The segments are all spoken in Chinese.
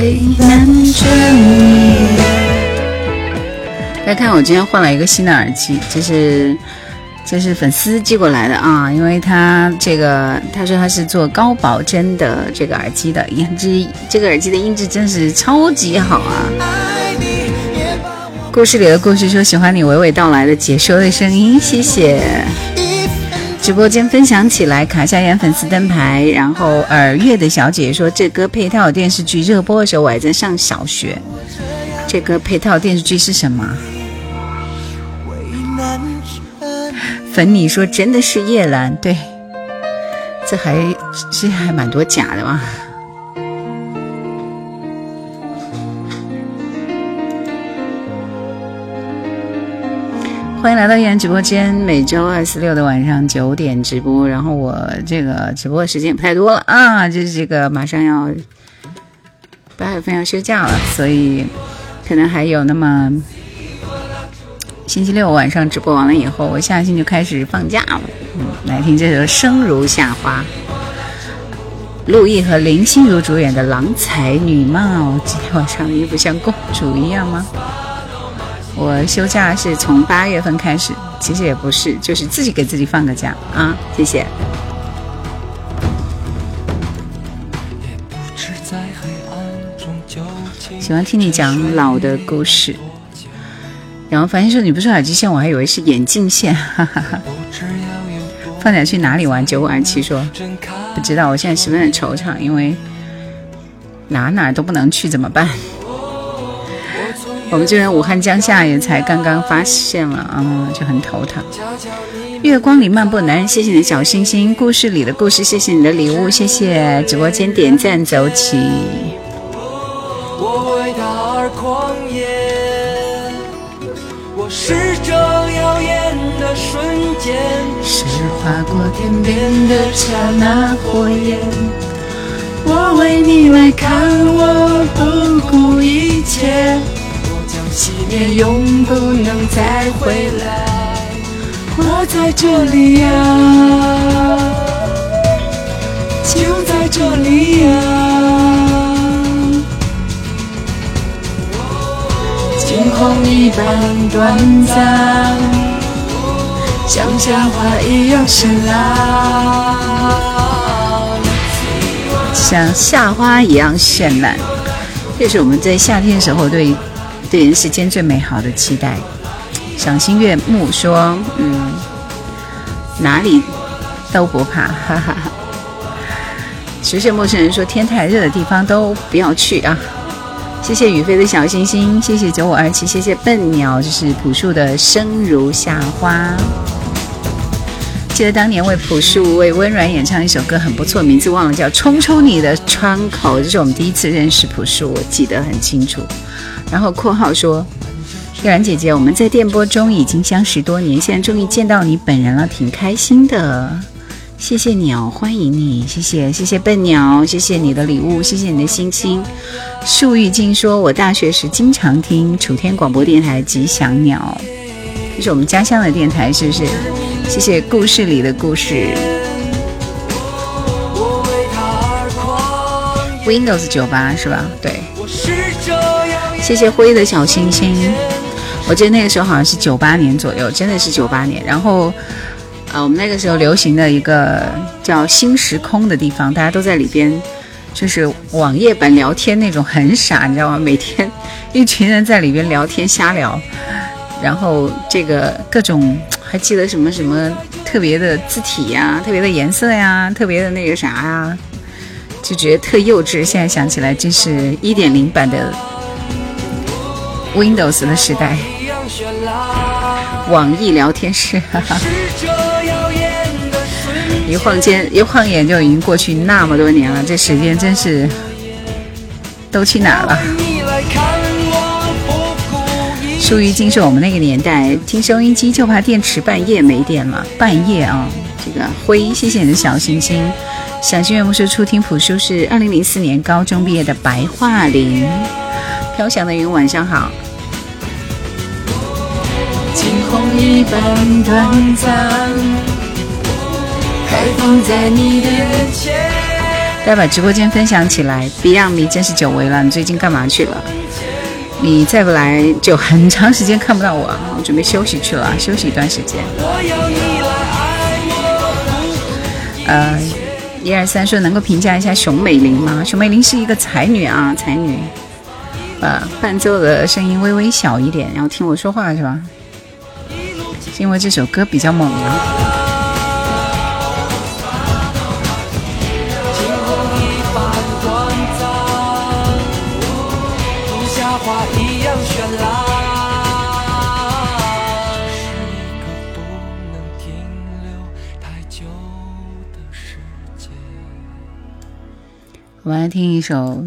为难着你。大家看，我今天换了一个新的耳机，这是这是粉丝寄过来的啊，因为他这个他说他是做高保真的这个耳机的，音质这个耳机的音质真是超级好啊。故事里的故事说喜欢你娓娓道来的解说的声音，谢谢。直播间分享起来，卡夏妍粉丝灯牌。然后耳月的小姐姐说这歌配套电视剧热播的时候，我还在上小学。这歌配套电视剧是什么？粉你说真的是叶兰，对，这还这还蛮多假的嘛。欢迎来到依然直播间，每周二、四、六的晚上九点直播。然后我这个直播时间不太多了啊，就是这个马上要八月份要休假了，所以可能还有那么星期六晚上直播完了以后，我下星期就开始放假了。嗯，来听这首《生如夏花》，陆毅和林心如主演的《郎才女貌》。今天晚上的衣服像公主一样吗？我休假是从八月份开始，其实也不是，就是自己给自己放个假啊！谢谢。喜欢听你讲老的故事，然后发现说你不是耳机线，我还以为是眼镜线，哈哈哈。放假去哪里玩？九五二七说不知道，我现在十分的惆怅，因为哪哪都不能去，怎么办？我们这边武汉江夏也才刚刚发现了啊，就很头疼。月光里漫步男人，谢谢你的小星星，故事里的故事，谢谢你的礼物，谢谢直播间点赞走起。是划过天边的刹那火焰。我为你来看，我不顾一切。熄灭，永不能再回来。我在这里呀，就在这里呀。惊鸿一般短暂，像夏花一样绚烂，像夏花一样绚烂。这是我们在夏天时候对。对人世间最美好的期待，赏心悦目。说，嗯，哪里都不怕，哈 哈哈。实现陌生人说，天太热的地方都不要去啊。谢谢雨飞的小星星，谢谢九五二七，谢谢笨鸟，就是朴树的生如夏花。记得当年为朴树为温软演唱一首歌很不错，名字忘了，叫《冲冲你的窗口》，这是我们第一次认识朴树，我记得很清楚。然后括号说，叶然姐姐，我们在电波中已经相识多年，现在终于见到你本人了，挺开心的。谢谢你哦，欢迎你，谢谢谢谢笨鸟，谢谢你的礼物，谢谢你的心心。树玉静说，我大学时经常听楚天广播电台吉祥鸟，这是我们家乡的电台，是不是？谢谢故事里的故事。Windows 九八是吧？对。谢谢灰的小星星，我记得那个时候好像是九八年左右，真的是九八年。然后，啊，我们那个时候流行的一个叫新时空的地方，大家都在里边，就是网页版聊天那种，很傻，你知道吗？每天一群人在里边聊天瞎聊，然后这个各种还记得什么什么特别的字体呀、特别的颜色呀、特别的那个啥呀，就觉得特幼稚。现在想起来，真是一点零版的。Windows 的时代，网易聊天室，哈哈一晃间一晃眼就已经过去那么多年了，这时间真是都去哪儿了？属于经是我们那个年代听收音机就怕电池半夜没电了，半夜啊！这个灰，谢谢你的小心心，小心愿不是初听朴树是二零零四年高中毕业的白桦林。飘翔的云，晚上好。惊鸿一般短暂，开放在你的眼前。大家把直播间分享起来。Beyond 你真是久违了，你最近干嘛去了？你再不来就很长时间看不到我，我准备休息去了，休息一段时间。呃，一二三说能够评价一下熊美玲吗？熊美玲是一个才女啊，才女。呃，伴奏的声音微微小一点，然后听我说话是吧？因为这首歌比较猛啊。我们来听一首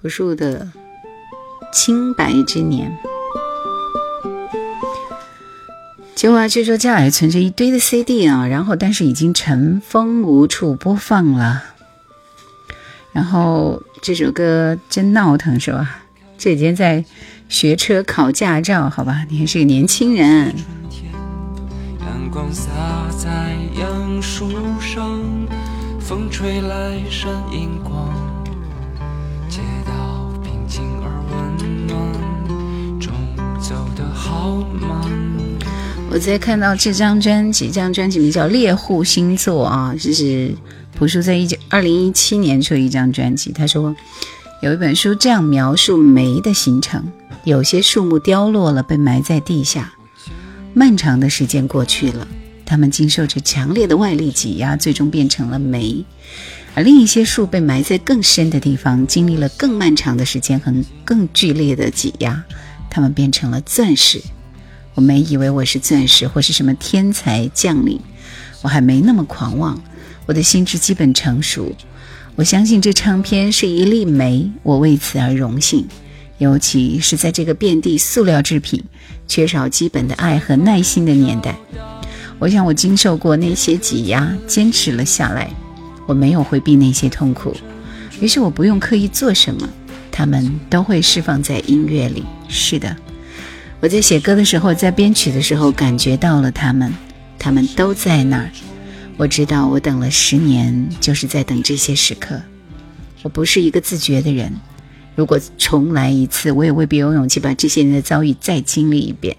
朴树的《清白之年》。结果据说家里存着一堆的 CD 啊，然后但是已经尘封无处播放了。然后这首歌真闹腾是吧？这几天在学车考驾照，好吧？你还是个年轻人。阳光洒在杨树上。风吹来闪银光，走得好慢我在看到这张专辑，这张专辑名叫《猎户星座》啊，这是朴树在一九二零一七年出的一张专辑。他说有一本书这样描述梅的形成：有些树木凋落了，被埋在地下，漫长的时间过去了。它们经受着强烈的外力挤压，最终变成了煤；而另一些树被埋在更深的地方，经历了更漫长的时间和更剧烈的挤压，他们变成了钻石。我没以为我是钻石或是什么天才将领，我还没那么狂妄。我的心智基本成熟，我相信这唱片是一粒煤，我为此而荣幸。尤其是在这个遍地塑料制品、缺少基本的爱和耐心的年代。我想，我经受过那些挤压，坚持了下来。我没有回避那些痛苦，于是我不用刻意做什么，他们都会释放在音乐里。是的，我在写歌的时候，在编曲的时候，感觉到了他们，他们都在那儿。我知道，我等了十年，就是在等这些时刻。我不是一个自觉的人，如果重来一次，我也未必有勇气把这些年的遭遇再经历一遍。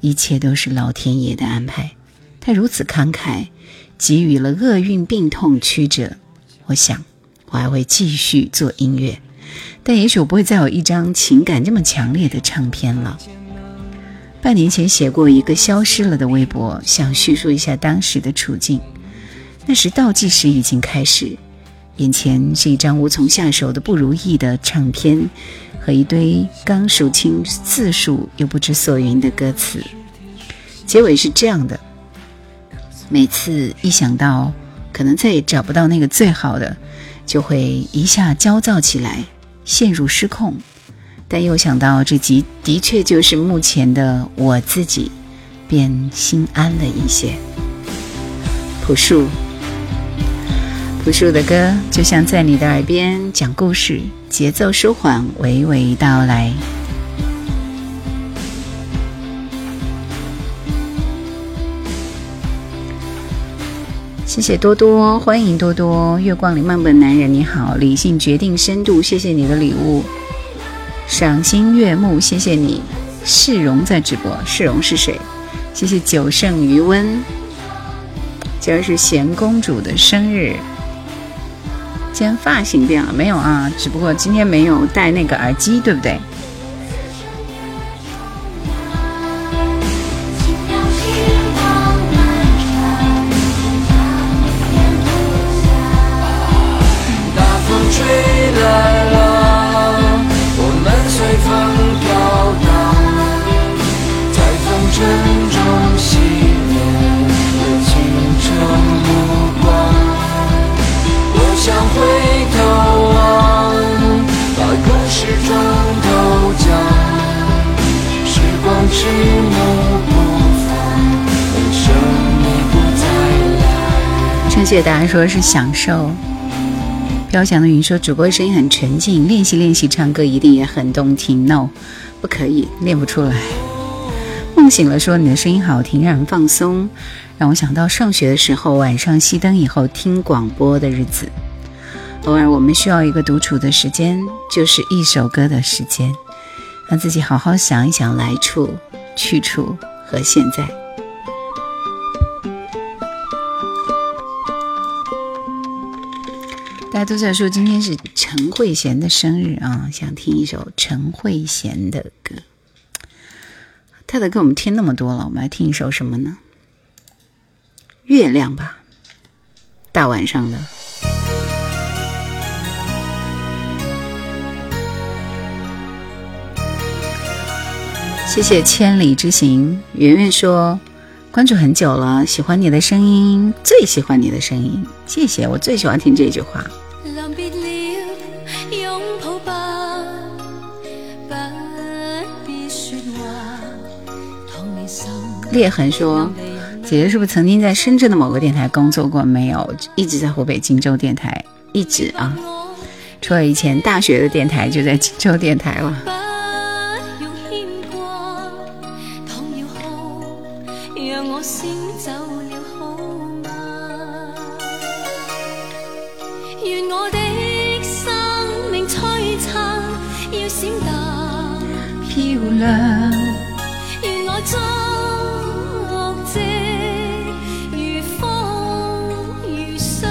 一切都是老天爷的安排。他如此慷慨，给予了厄运病痛曲折。我想，我还会继续做音乐，但也许我不会再有一张情感这么强烈的唱片了。半年前写过一个消失了的微博，想叙述一下当时的处境。那时倒计时已经开始，眼前是一张无从下手的不如意的唱片，和一堆刚数清字数又不知所云的歌词。结尾是这样的。每次一想到可能再也找不到那个最好的，就会一下焦躁起来，陷入失控。但又想到这集的确就是目前的我自己，便心安了一些。朴树，朴树的歌就像在你的耳边讲故事，节奏舒缓，娓娓道来。谢谢多多，欢迎多多。月光里漫步的男人，你好，理性决定深度，谢谢你的礼物。赏心悦目，谢谢你。世荣在直播，世荣是谁？谢谢久胜余温。今儿是贤公主的生日。今天发型变了没有啊？只不过今天没有戴那个耳机，对不对？谢谢大家说是享受。飘翔的云说主播声音很纯净，练习练习唱歌一定也很动听。No，不可以，练不出来。梦醒了说你的声音好听，让人放松。让我想到上学的时候，晚上熄灯以后听广播的日子。偶尔我们需要一个独处的时间，就是一首歌的时间，让自己好好想一想来处、去处和现在。大家都在说今天是陈慧娴的生日啊，想听一首陈慧娴的歌。他的歌我们听那么多了，我们来听一首什么呢？月亮吧，大晚上的。谢谢千里之行，圆圆说关注很久了，喜欢你的声音，最喜欢你的声音，谢谢，我最喜欢听这句话。裂痕说：“姐姐是不是曾经在深圳的某个电台工作过？没有，一直在湖北荆州电台，一直啊。除了以前大学的电台，就在荆州电台了。”漂亮。如我终即如风如霜，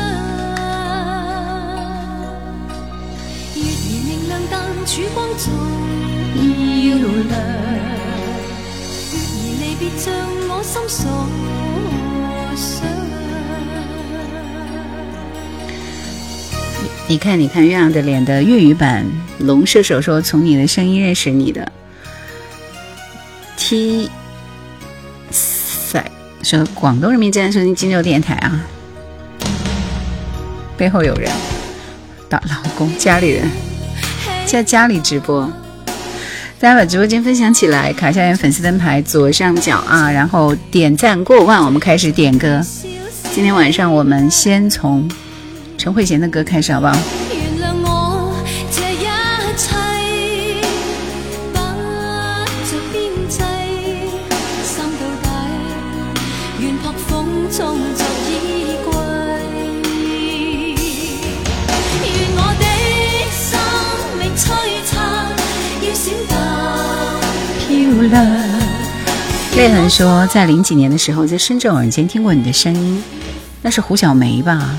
月儿明亮，但曙光总要亮。月儿离别，像我心所想。你看，你看月亮的脸的粤语版，龙射手说：“从你的声音认识你的。” T 赛说广东人民正在收听金州电台啊，背后有人，打老公家里人在家里直播。大家把直播间分享起来，卡下面粉丝灯牌左上角啊，然后点赞过万，我们开始点歌。今天晚上我们先从陈慧娴的歌开始，好不好？泪痕说，在零几年的时候，在深圳偶然间听过你的声音，那是胡小梅吧？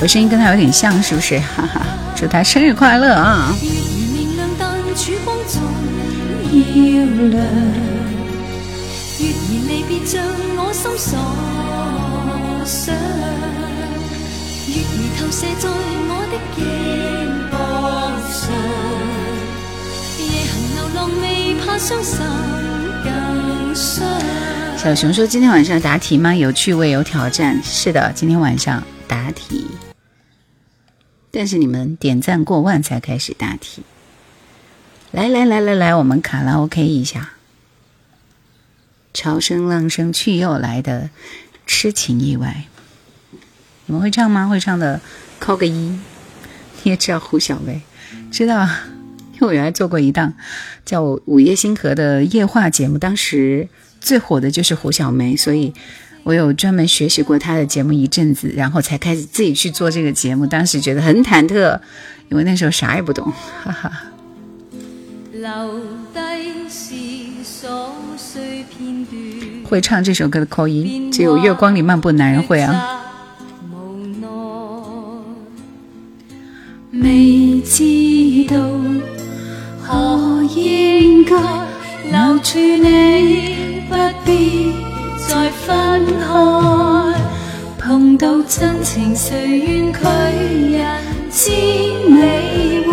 我声音跟她有点像，是不是？哈哈，祝她生日快乐啊！小熊说：“今天晚上答题吗？有趣味，有挑战。是的，今天晚上答题。但是你们点赞过万才开始答题。来来来来来，我们卡拉 OK 一下。潮声浪声去又来的痴情意外，你们会唱吗？会唱的扣个一。你也知道胡小薇，知道。”因为我原来做过一档叫《午夜星河》的夜话节目，当时最火的就是胡小梅，所以我有专门学习过她的节目一阵子，然后才开始自己去做这个节目。当时觉得很忐忑，因为那时候啥也不懂，哈哈。会唱这首歌的扣音，只有《月光里漫步》男人会啊。没知道。何应该留住你，不必再分开。碰到真情，谁愿拒人之你爱？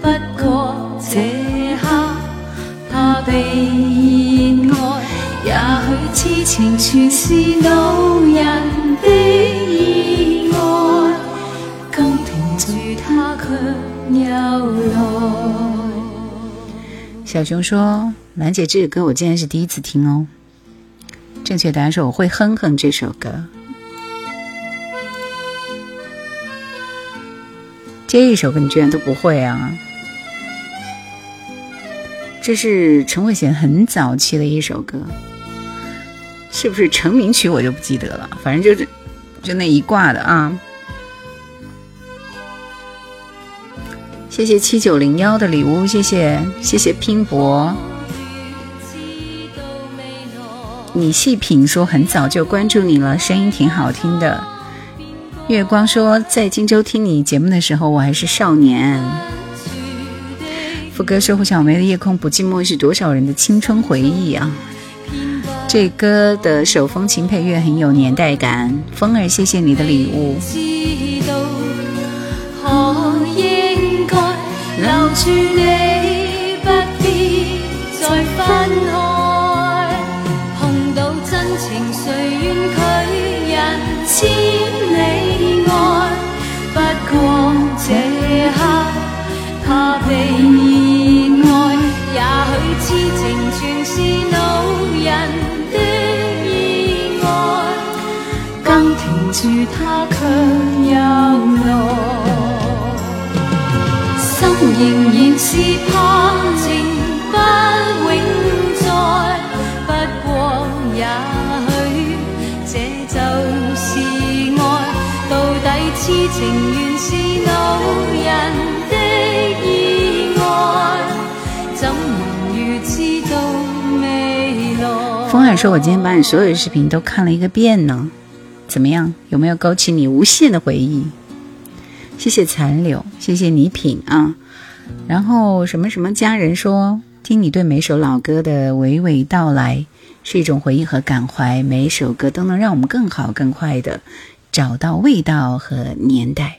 不过这刻怕被爱，也许痴情全是恼小熊说：“兰姐，这个歌我竟然是第一次听哦。”正确答案是：“我会哼哼这首歌。”这一首歌你居然都不会啊？这是陈慧娴很早期的一首歌，是不是成名曲我就不记得了，反正就是就那一挂的啊。谢谢七九零幺的礼物，谢谢谢谢拼搏。你细品说很早就关注你了，声音挺好听的。月光说在荆州听你节目的时候我还是少年。副歌说胡小梅的夜空不寂寞是多少人的青春回忆啊。这歌的手风琴配乐很有年代感。风儿，谢谢你的礼物。留住你，不必再分开。碰到真情，谁愿拒人千里外？不过这刻怕被爱，也许痴情全是恼人的意外。更停住，他却又来。仍然是怕情不永在，不过也许这就是爱。到底痴情原是恼人的意外，怎能预知到未来。风儿说：“我今天把你所有的视频都看了一个遍呢，怎么样？有没有勾起你无限的回忆？”谢谢残柳，谢谢你品啊。然后什么什么家人说：“听你对每首老歌的娓娓道来，是一种回忆和感怀。每一首歌都能让我们更好、更快的。”找到味道和年代。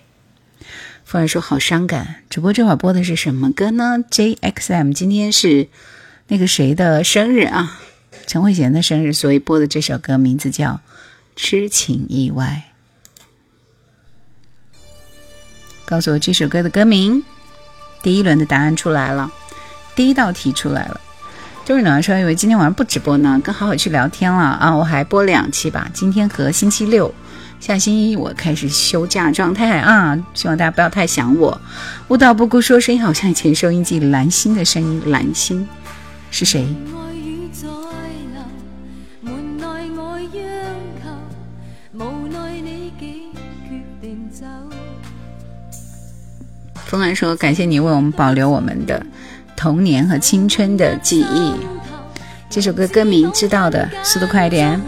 风儿说：“好伤感。”主播这会儿播的是什么歌呢？JXM 今天是那个谁的生日啊？陈慧娴的生日，所以播的这首歌名字叫《痴情意外》。告诉我这首歌的歌名。第一轮的答案出来了，第一道题出来了。周日暖说：“以为今天晚上不直播呢，跟好好去聊天了啊！我还播两期吧，今天和星期六。”下星期一我开始休假状态啊，希望大家不要太想我。舞蹈不顾说声音好像以前收音机蓝心的声音，蓝心是谁？风儿说：“感谢你为我们保留我们的童年和青春的记忆。”这首歌歌名知道的，速度快一点。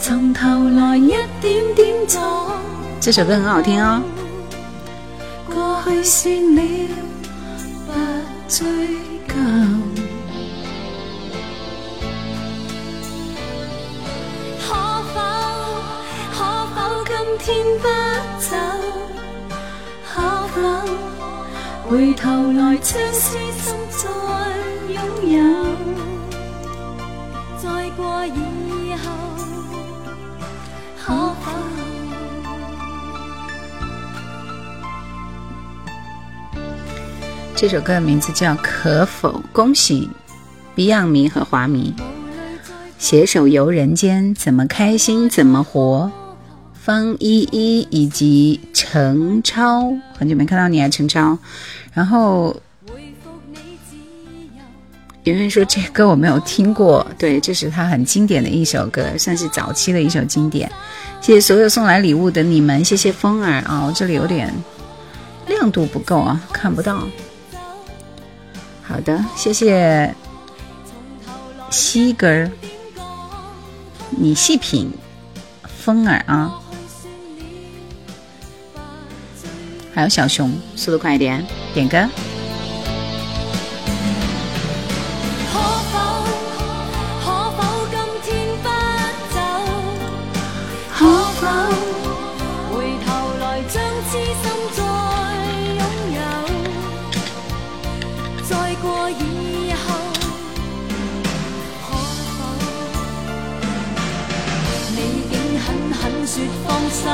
从头来一点点做？这首歌很好听哦。过去算了，不追究。天不走？可否回头来将痴心再拥有？过以后，可否？这首歌的名字叫《可否》。恭喜 Beyond 迷和华迷携手游人间，怎么开心怎么活。方依依以及陈超，很久没看到你啊，陈超。然后。圆圆说：“这歌我没有听过，对，这是他很经典的一首歌，算是早期的一首经典。谢谢所有送来礼物的你们，谢谢风儿啊，我这里有点亮度不够啊，看不到。好的，谢谢西根儿，你细品，风儿啊，还有小熊，速度快一点，点歌。可否？可否？今天不走？可否？回头来将痴心再拥有？再过以后？可否？你已竟狠狠说放手？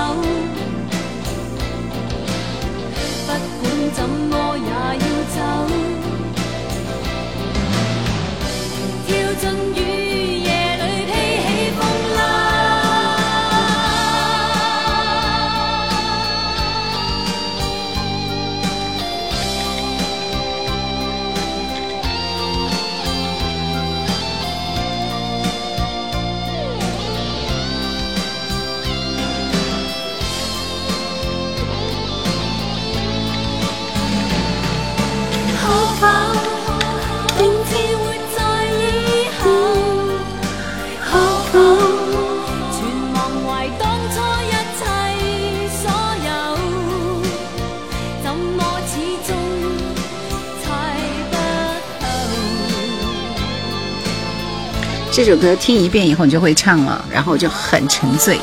怎么也要走，跳进雨。这首歌听一遍以后你就会唱了，然后就很沉醉。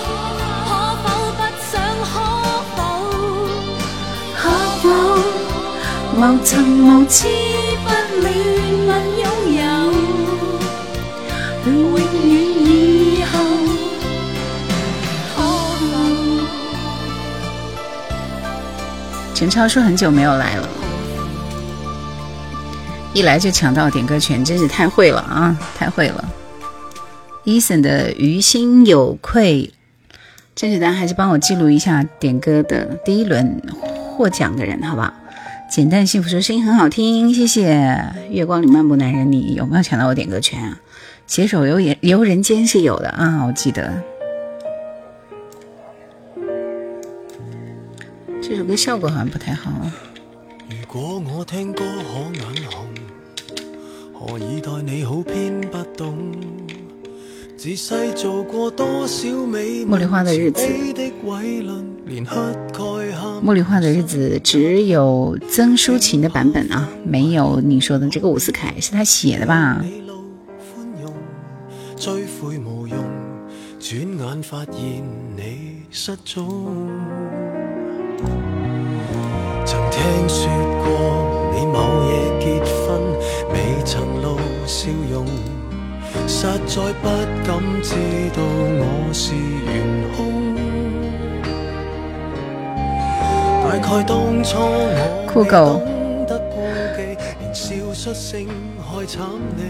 陈超说很久没有来了，一来就抢到点歌权，真是太会了啊，太会了。Eason 的于心有愧，甄子丹还是帮我记录一下点歌的第一轮获奖的人，好不好？简单幸福说声音很好听，谢谢。月光里漫步男人，你有没有抢到我点歌权啊？携手游人游人间是有的啊，我记得。这首歌效果好像不太好。如果我听歌可眼红，何以待你好偏不懂？茉莉花的日子，茉莉花的日子只有曾淑琴的版本啊，没有你说的这个伍思凯，是他写的吧？追悔无用，转眼发现你失踪。曾听说过你某夜结婚，未曾露笑容，实在不敢知道我是。大概当初我酷狗，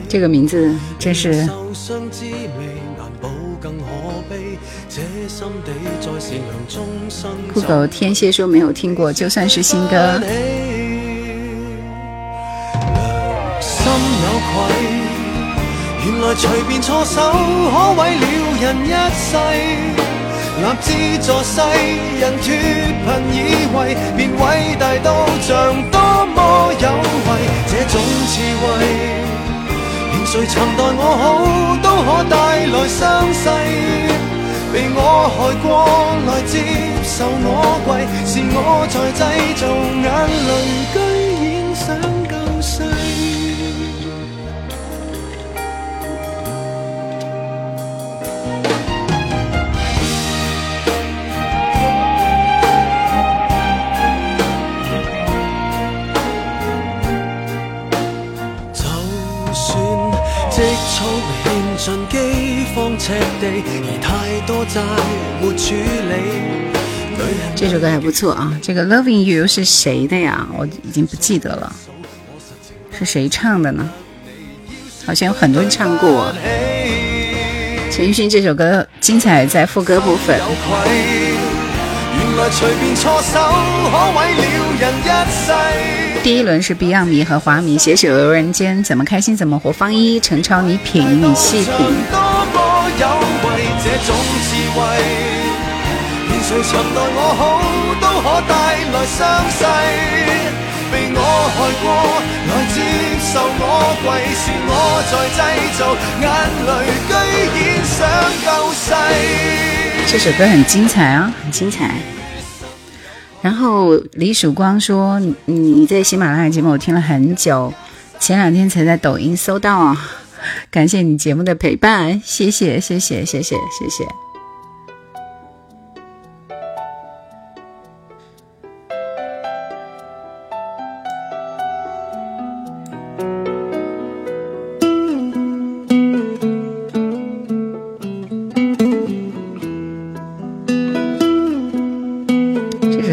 这个名字真是。酷狗天蝎说没有听过，就算是新歌。原来随便错手可毁了人一世。立志助世人脱贫以为，便伟大到像多么有为。这种智慧，连谁曾待我好，都可带来伤势。被我害过，来接受我跪，是我在制造而太多债没处理。这首歌还不错啊，这个 Loving You 是谁的呀？我已经不记得了，是谁唱的呢？好像有很多人唱过。陈奕迅这首歌精彩在副歌部分。第一轮是 Beyond 迷和华迷携手游人间，怎么开心怎么活。方一陈超，你品，你细品。被我害过，来接受我跪，是我在制造眼泪，居然想救世。这首歌很精彩啊，很精彩。然后李曙光说：“你你在喜马拉雅节目我听了很久，前两天才在抖音搜到啊，感谢你节目的陪伴，谢谢谢谢谢谢谢谢。”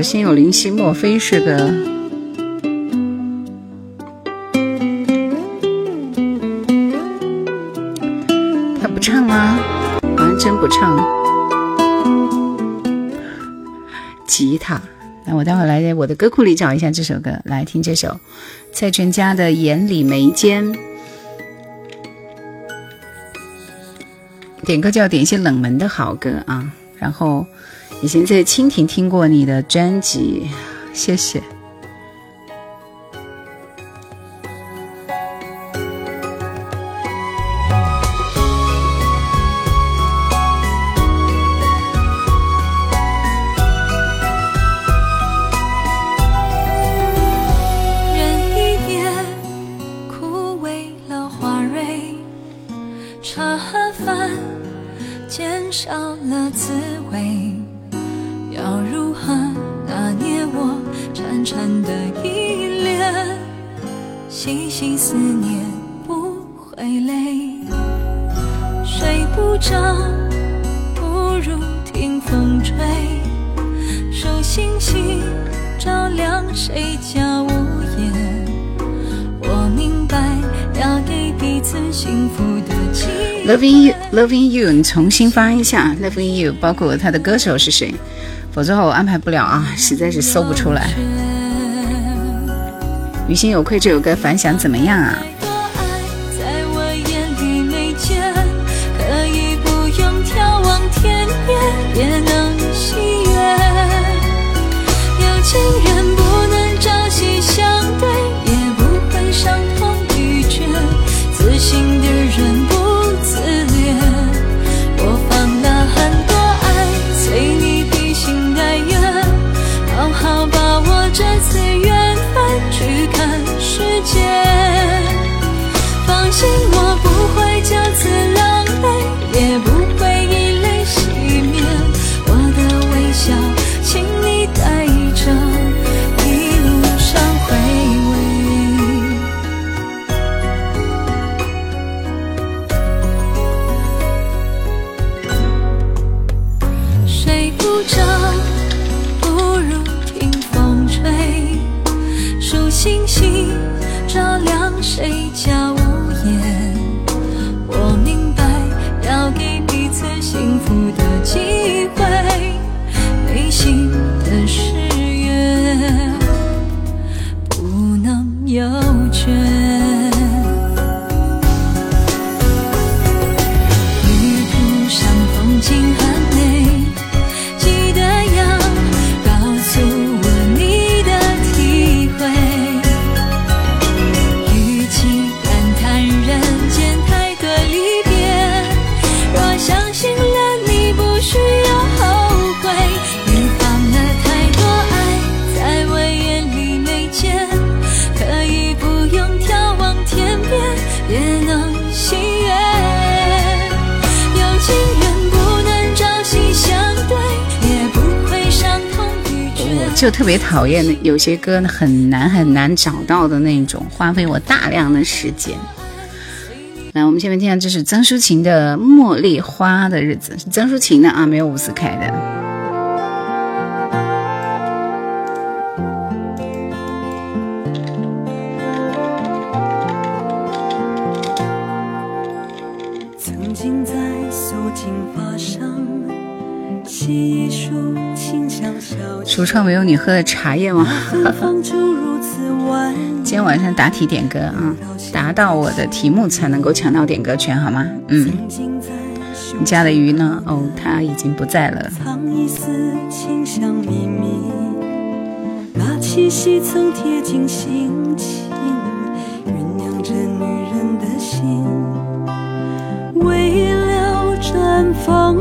心有灵犀，莫非是个？待会来我的歌库里找一下这首歌，来听这首蔡淳佳的《眼里眉间》。点歌就要点一些冷门的好歌啊，然后。以前在蜻蜓听过你的专辑，谢谢。不着不如听风吹，数星星照亮谁家屋檐。我明白要给彼此幸福的记忆。Loving you, loving you，你重新发一下 Loving you，包括他的歌手是谁，否则的话我安排不了啊，实在是搜不出来。于心有愧这首歌反响怎么样啊？就特别讨厌有些歌很难很难找到的那种，花费我大量的时间。来，我们下面听下这是曾淑琴的《茉莉花的日子》，是曾淑琴的啊，没有伍思凯的。橱窗没有你喝的茶叶吗？今天晚上答题点歌啊，答到我的题目才能够抢到点歌权，好吗？嗯，你家的鱼呢？哦，它已经不在了。藏一丝清香秘密，那气息曾贴近心情，酝酿着女人的心。为了绽放，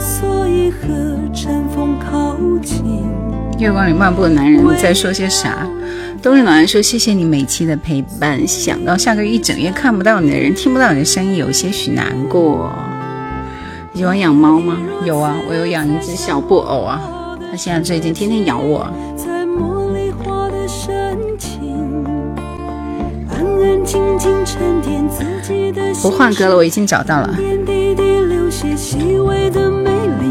所以和尘封靠近。月光里漫步的男人在说些啥？冬日暖男说：“谢谢你每期的陪伴，想到下个月一整夜看不到你的人，听不到你的声音，有些许难过。”你喜欢养猫吗？有啊，我有养一只小布偶啊，它现在最近天天咬我。在茉莉花的深情，安安静静沉淀自己的不换歌了，我已经找到了。点滴滴流些细微的美丽，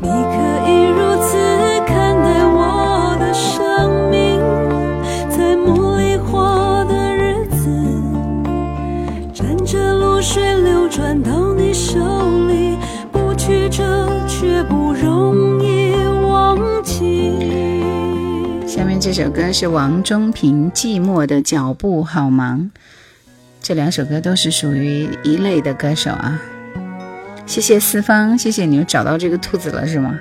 你可以如此看待我的生命，在茉莉花的日子，沾着露水流转到你手里，不曲折却不容易忘记。下面这首歌是王中平《寂寞的脚步好忙》，这两首歌都是属于一类的歌手啊。谢谢四方，谢谢你们找到这个兔子了是吗？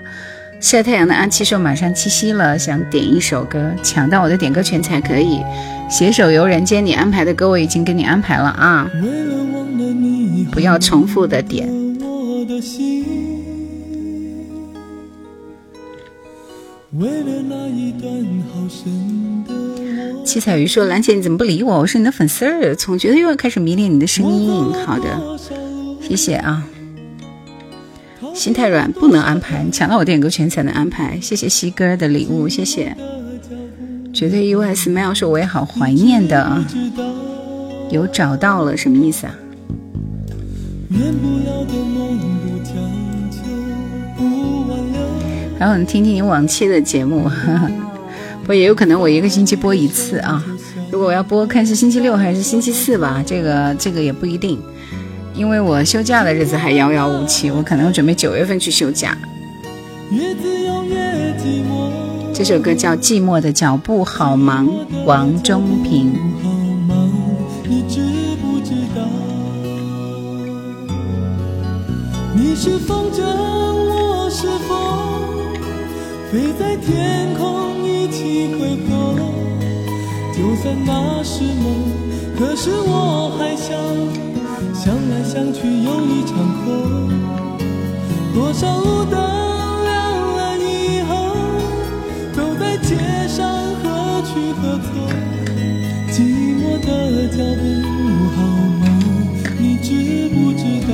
晒太阳的阿七说马上七夕了，想点一首歌，抢到我的点歌权才可以。携手游人间，你安排的歌我已经给你安排了啊，不要重复的点。为了那一段好深的我，七彩鱼说：“兰姐，你怎么不理我？我是你的粉丝儿，总觉得又要开始迷恋你的声音。”好的，谢谢啊。心太软不能安排，抢到我点歌权才能安排。谢谢西哥的礼物，谢谢。绝对意外，smile 说我也好怀念的。有找到了什么意思啊？然后你听听你往期的节目，不也有可能我一个星期播一次啊？如果我要播，看是星期六还是星期四吧，这个这个也不一定，因为我休假的日子还遥遥无期，我可能准备九月份去休假。这首歌叫《寂寞的脚步好忙》，王中平。你是风筝，我是风，飞在天空一起挥霍。就算那是梦，可是我还想想来想去有一场空。多少路灯亮了以后，走在街上何去何从？寂寞的脚步好忙，你知不知道？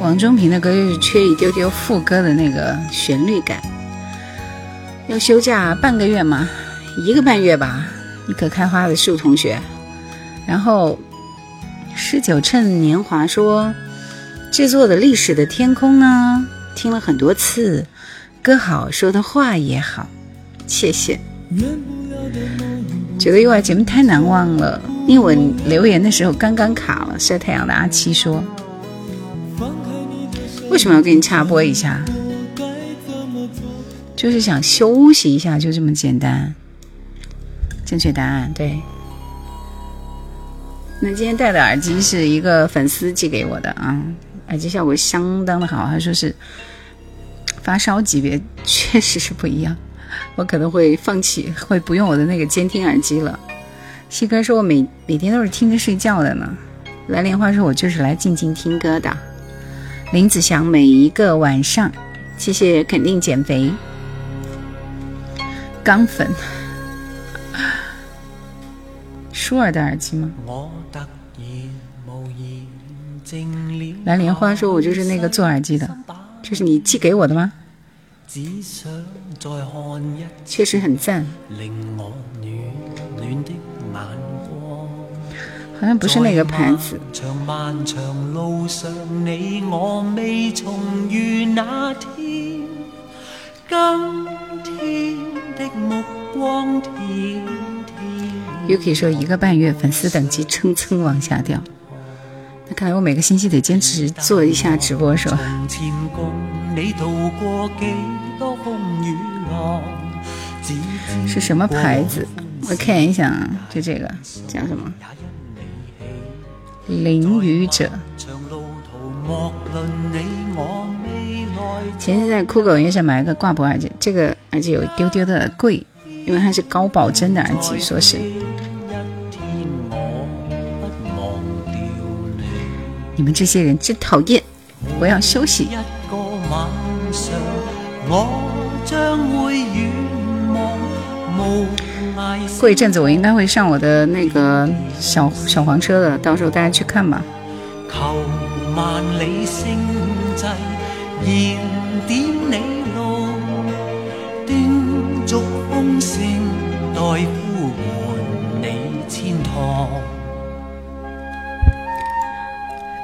王中平的歌就是缺一丢丢副歌的那个旋律感。要休假半个月吗？一个半月吧。一棵开花的树同学。然后十九趁年华说制作的历史的天空呢，听了很多次，歌好说的话也好，谢谢。觉得意外节目太难忘了，因为我留言的时候刚刚卡了。晒太阳的阿七说。为什么要给你插播一下？就是想休息一下，就这么简单。正确答案对。那今天戴的耳机是一个粉丝寄给我的啊，耳机效果相当的好，他说是发烧级别，确实是不一样。我可能会放弃，会不用我的那个监听耳机了。西哥说我每每天都是听着睡觉的呢。蓝莲花说我就是来静静听歌的。林子祥，每一个晚上，谢谢肯定减肥，钢粉，舒尔的耳机吗？蓝莲花说：“我就是那个做耳机的，这是你寄给我的吗？”确实很赞。好像不是那个牌子。Yuki 说一个半月粉丝等级蹭蹭往下掉，那看来我每个星期得坚持做一下直播是吧？是什么牌子？我看一下啊，就这个叫什么？淋雨者。前天在酷狗音上买了个挂脖耳机，这个耳机有一丢丢的贵，因为它是高保真的耳机，说是。你们这些人真讨厌，我要休息。过一阵子我应该会上我的那个小小黄车的，到时候大家去看吧。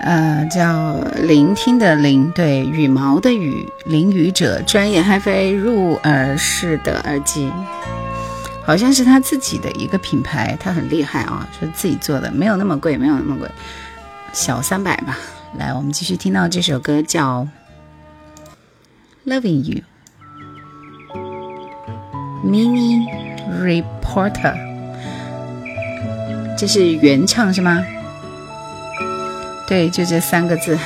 呃，叫聆听的聆，对，羽毛的羽，淋雨者，专业 HiFi 入耳式的耳机。好像是他自己的一个品牌，他很厉害啊，是自己做的，没有那么贵，没有那么贵，小三百吧。来，我们继续听到这首歌叫《Loving You》，Mini Reporter，这是原唱是吗？对，就这三个字。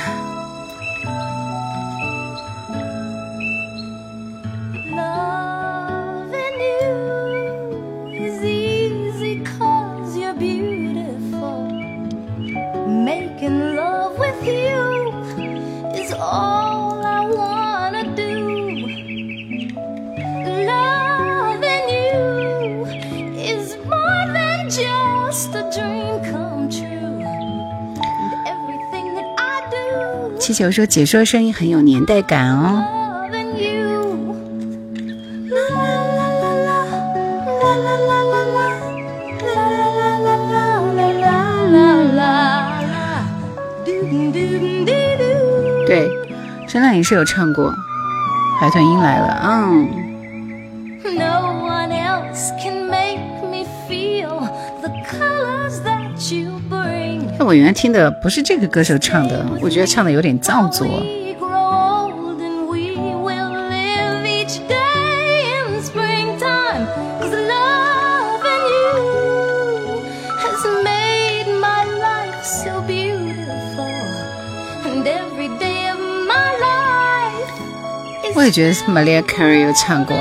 球说解说声音很有年代感哦。对，陈亮也是有唱过《海豚音来了》嗯。我原来听的不是这个歌手唱的我觉得唱的有点造作。我也觉得 Maria Carey 有唱过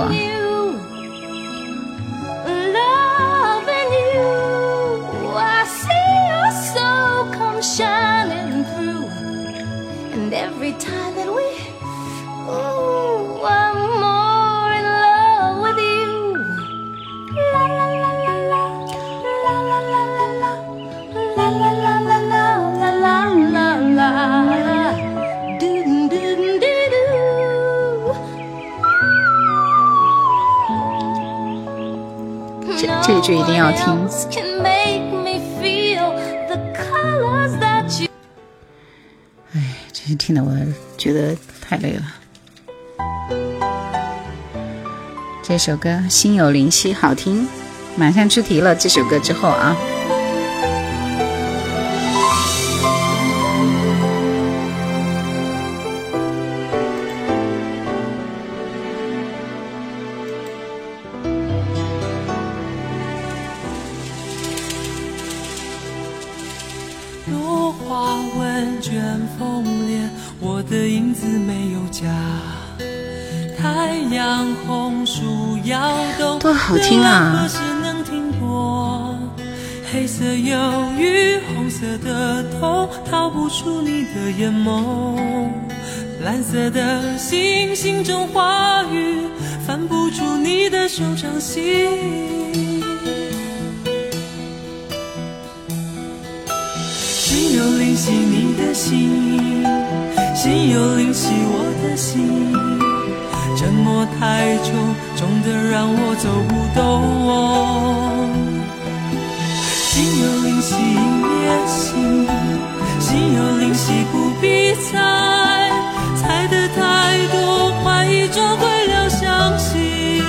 首歌《心有灵犀》好听，马上出题了。这首歌之后啊，出你的眼眸。蓝色的星星中花语，翻不出你的手掌心。心有灵犀，你的心；心有灵犀，我的心。沉默太重，重的让我走不动。心。有灵犀一念心，心有灵犀不必猜，猜的太多，怀疑终会了相信。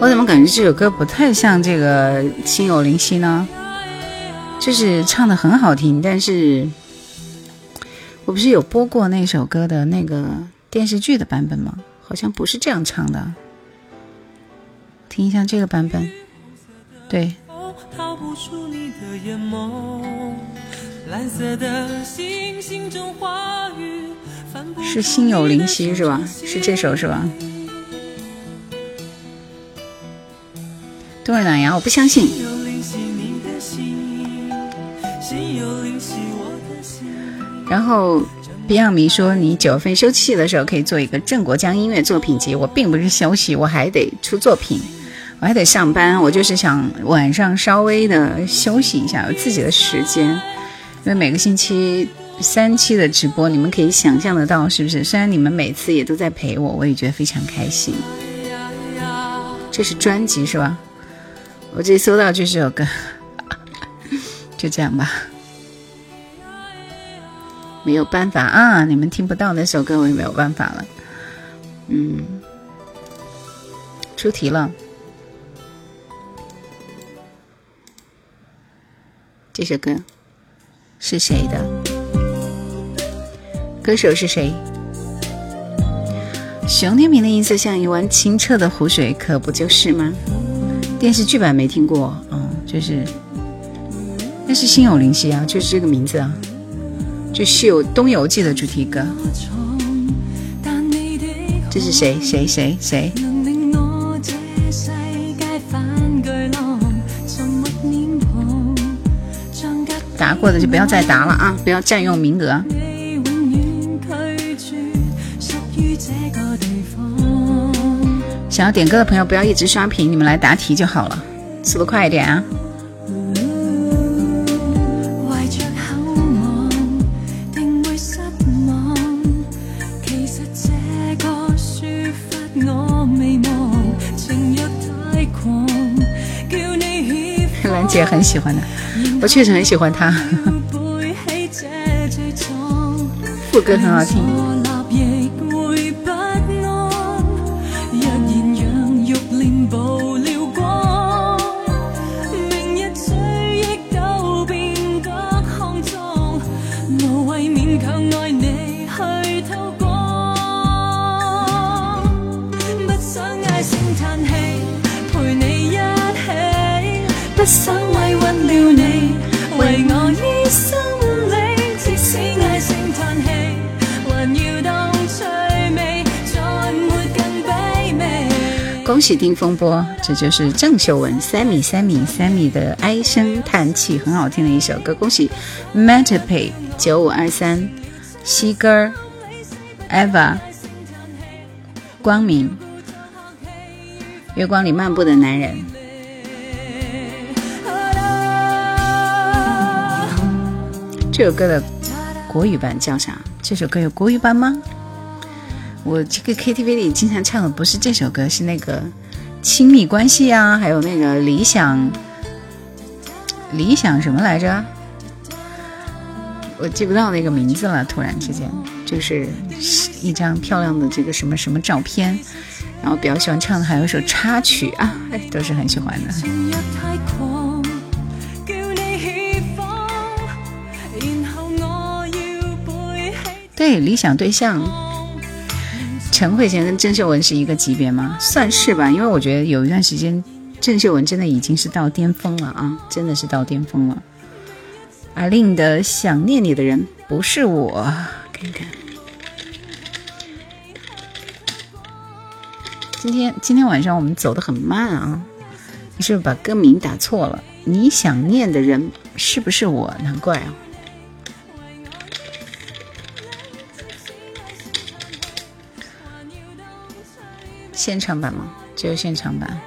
我怎么感觉这首歌不太像这个《心有灵犀》呢？就是唱的很好听，但是我不是有播过那首歌的那个电视剧的版本吗？好像不是这样唱的。听一下这个版本，对，逃不出你的眼眸。蓝色的星星中花雨，翻不是心有灵犀是吧？是这首是吧？多尔哪呀？我不相信。然后 Beyond 迷说，你九月份休憩的时候可以做一个郑国江音乐作品集。我并不是休息，我还得出作品，我还得上班。我就是想晚上稍微的休息一下，有自己的时间。因为每个星期三期的直播，你们可以想象得到，是不是？虽然你们每次也都在陪我，我也觉得非常开心。这是专辑是吧？我这搜到就这首歌，就这样吧。没有办法啊，你们听不到那首歌，我也没有办法了。嗯，出题了，这首歌是谁的？歌手是谁？熊天平的音色像一湾清澈的湖水，可不就是吗？电视剧版没听过，嗯，就是那是心有灵犀啊，就是这个名字啊。就《是有东游记》的主题歌，这是谁？谁谁谁？答过的就不要再答了啊，不要占用名额。想要点歌的朋友不要一直刷屏，你们来答题就好了，速度快一点啊！兰姐很喜欢的。我确实很喜欢她，背起這罪狀。副歌很好聽。恭喜丁风波，这就是郑秀文 Sammy Sammy Sammy 的唉声叹气，很好听的一首歌。恭喜 Matapay 九五二三西根 Eva 光明月光里漫步的男人。这首歌的国语版叫啥？这首歌有国语版吗？我这个 KTV 里经常唱的不是这首歌，是那个亲密关系啊，还有那个理想，理想什么来着？我记不到那个名字了。突然之间，就是一张漂亮的这个什么什么照片，然后比较喜欢唱的还有一首插曲啊，都是很喜欢的。情若太狂，叫你協防，然後我要背起對，理想对象。陈慧娴跟郑秀文是一个级别吗？算是吧，因为我觉得有一段时间，郑秀文真的已经是到巅峰了啊，真的是到巅峰了。阿令的想念你的人不是我，看看。今天今天晚上我们走的很慢啊，你是不是把歌名打错了？你想念的人是不是我？难怪啊。现场版吗？只有现场版。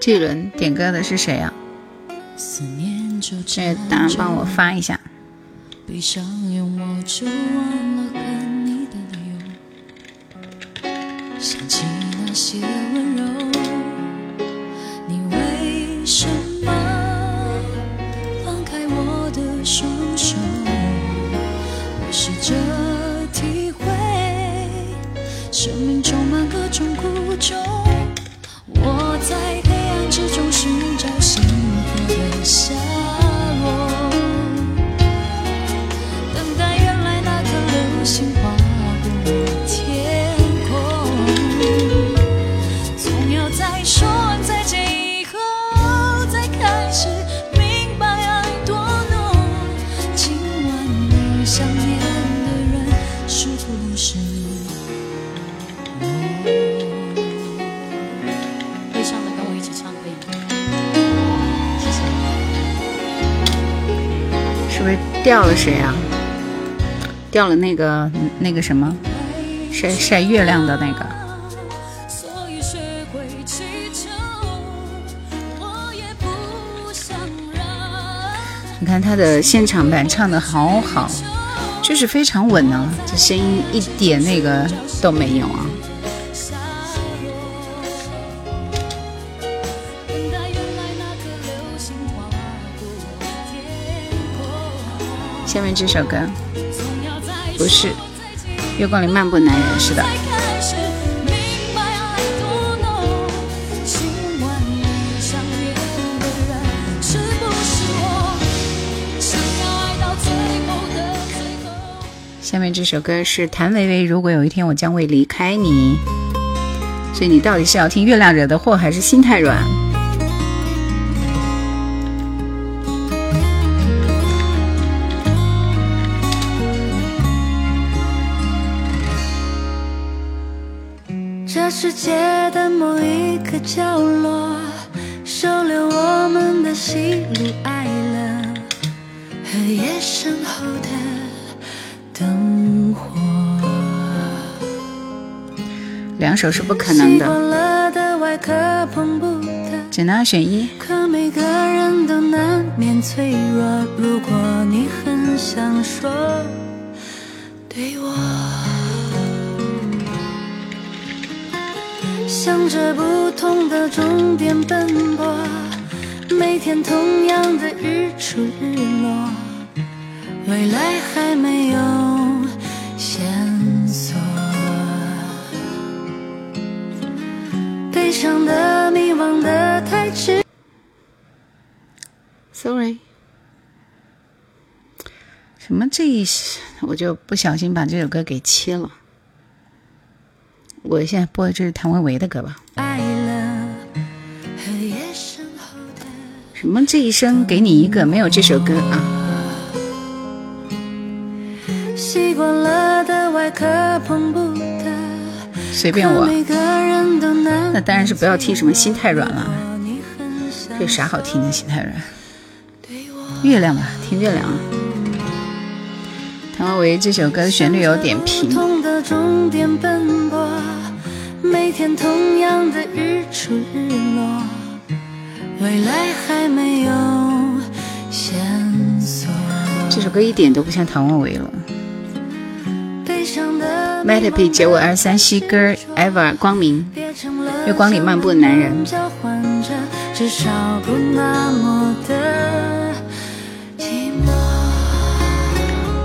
這一輪點歌的是谁啊？思念就這這答案帮我发一下。閉上眼，我就忘了那个那个什么，晒晒月亮的那个。你看他的现场版唱的好好，就是非常稳呢，这声音一点那个都没有啊。下面这首歌。不是《月光里漫步男人》，是的。下面这首歌是谭维维，如果有一天我将会离开你，所以你到底是要听月亮惹的祸，还是心太软？世界的某一个角落，收留我们的喜怒哀乐和夜深后的灯火。两首是不可能的，习惯了的外壳碰不得。只能二选一。可每个人都难免脆弱，如果你很想说对我，向着不同的终点奔波，每天同样的日出日落，未来还没有线索。悲伤的、迷惘的太迟。Sorry，什么这一我就不小心把这首歌给切了。我现在播的这是谭维维的歌吧？爱什么这一生给你一个没有这首歌啊？习惯了的外壳碰不得，随便我，那当然是不要听什么心太软了。这有啥好听的？心太软，月亮吧，听月亮。谭维维这首歌的旋律有点平，每天同样的日出日落，未来还没有线索。这首歌一点都不像唐维维了。悲伤的 m a t p 九五二三西歌 Ever 光明，月光里漫步的男人至少不那么的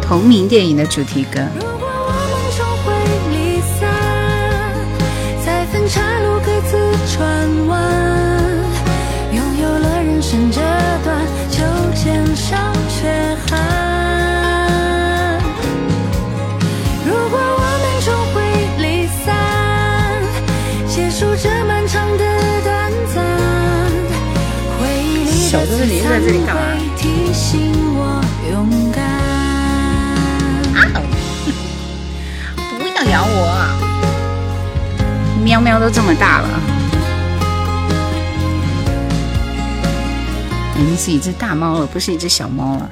同名电影的主题歌。如果我们终会离散，在分岔路各自转弯，拥有了人生这段秋千上缺憾。如果我们终会离散，结束这漫长的短暂，回忆里小的子你在这里干嘛会提醒我勇敢。不要咬我！喵喵都这么大了，已经是一只大猫了，不是一只小猫了。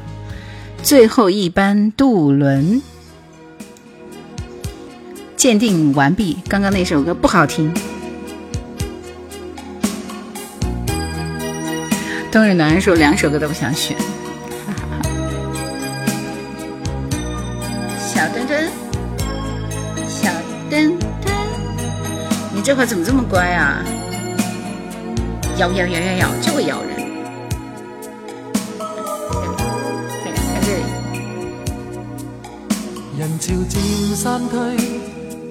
最后一班渡轮鉴定完毕。刚刚那首歌不好听。冬日暖人说两首歌都不想选。这会怎么这么乖啊？咬咬咬咬咬，就会咬人。对在这里。人潮渐散退，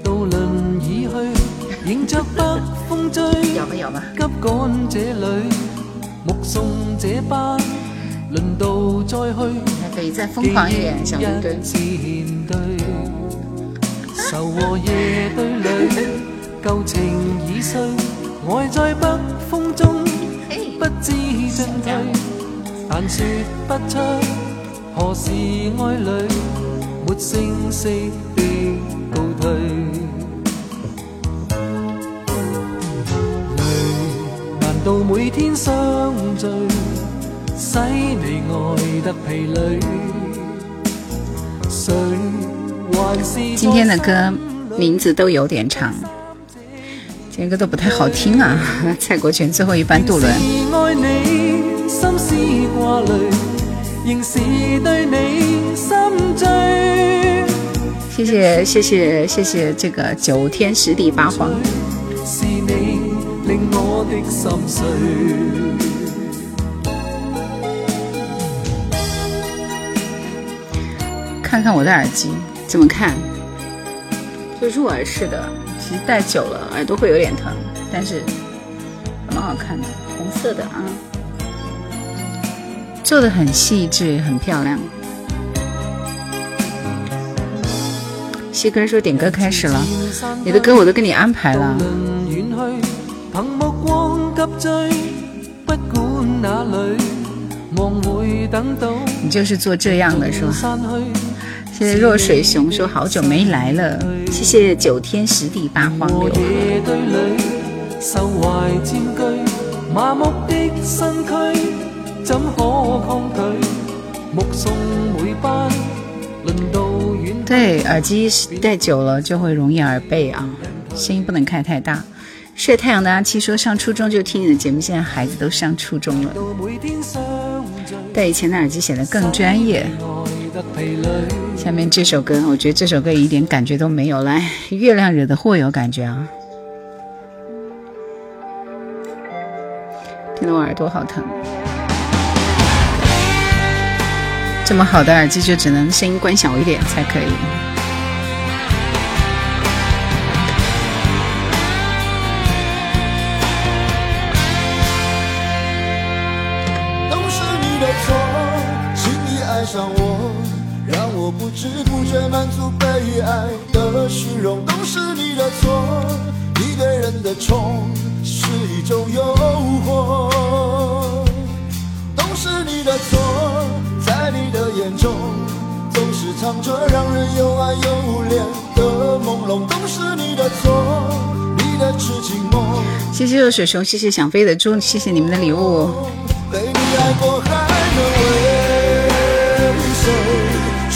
渡輪已去，迎着北風追，咬吧咬吧。急趕這裏，目送這班輪渡再去。还可以再疯狂一点，小墩墩。前對，愁和夜對壘，舊情已碎，愛在北風中不知進退，但說不出何時愛侶，沒聲息的倒退。淚難道每天相聚，使你愛得疲累？誰還是今天的歌名字都有点长，今天歌都不太好听啊。蔡国权最后一班渡轮，愛你，心思掛慮，仍是對你心醉。谢谢谢谢谢谢这个九天十地八荒。看看我的耳机怎么看？就入耳式的，其实戴久了耳朵会有点疼，但是蛮好看的，红色的啊，做的很细致，很漂亮。西哥说点歌开始了，你的歌我都给你安排了。你就是做这样的是吧？谢谢弱水熊说好久没来了，谢谢九天十地八荒流。对，耳机戴久了就会容易耳背啊，声音不能开太大。晒太阳的阿七说：“上初中就听你的节目，现在孩子都上初中了，戴以前的耳机显得更专业。”下面这首歌，我觉得这首歌一点感觉都没有。来，月亮惹的祸有感觉啊，听得我耳朵好疼。这么好的耳机，就只能声音关小一点才可以。让我不知不觉满足被爱的虚荣，都是你的错。你对人的宠是一种诱惑，都是你的错。在你的眼中，总是藏着让人又爱又怜的朦胧，都是你的错。你的痴情梦。谢谢热水熊，谢谢想飞的猪，谢谢你们的礼物。被你爱过还能为。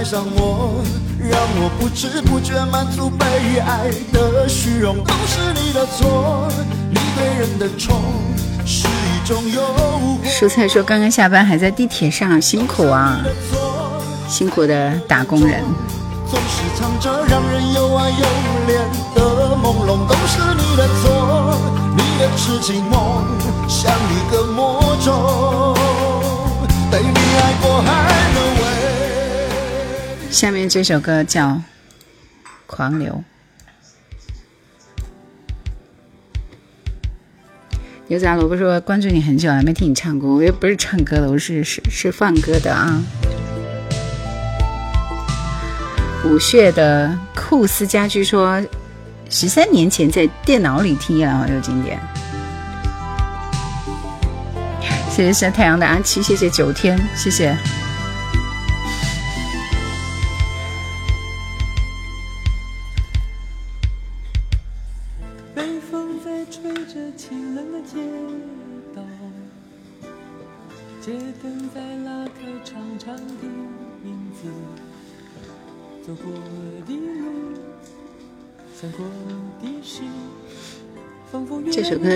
爱上我，让我不知不觉满足被爱的虚荣。都是你的错，你对人的宠是一种诱惑。蔬菜说刚刚下班还在地铁上，辛苦啊，辛苦的打工人。总是藏着让人又爱又怜的朦胧，都是你的错。痴情梦像一个魔咒，被你爱过还能为。下面这首歌叫《狂流》。牛杂萝卜说关注你很久了，没听你唱过，我又不是唱歌的，我是是是放歌的啊。舞穴的酷斯家居说。十三年前在电脑里听《夜郎好又经典》，谢谢晒太阳的阿七，谢谢九天，谢谢。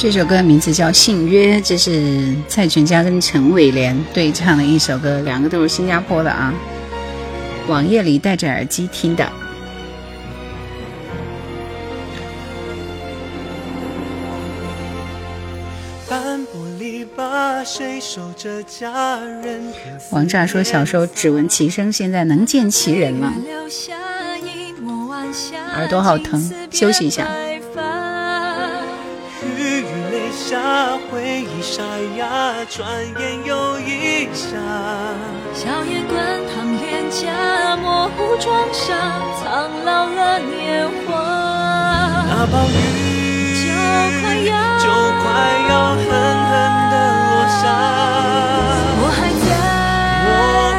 这首歌名字叫《信约》，这是蔡淳佳跟陈伟廉对唱的一首歌，两个都是新加坡的啊。网页里戴着耳机听的。王炸说：“小时候只闻其声，现在能见其人了。”耳朵好疼，休息一下。小夜观堂脸颊，模糊妆纱，苍老了年华。那暴雨就快要就快要狠狠的落下。我还在，我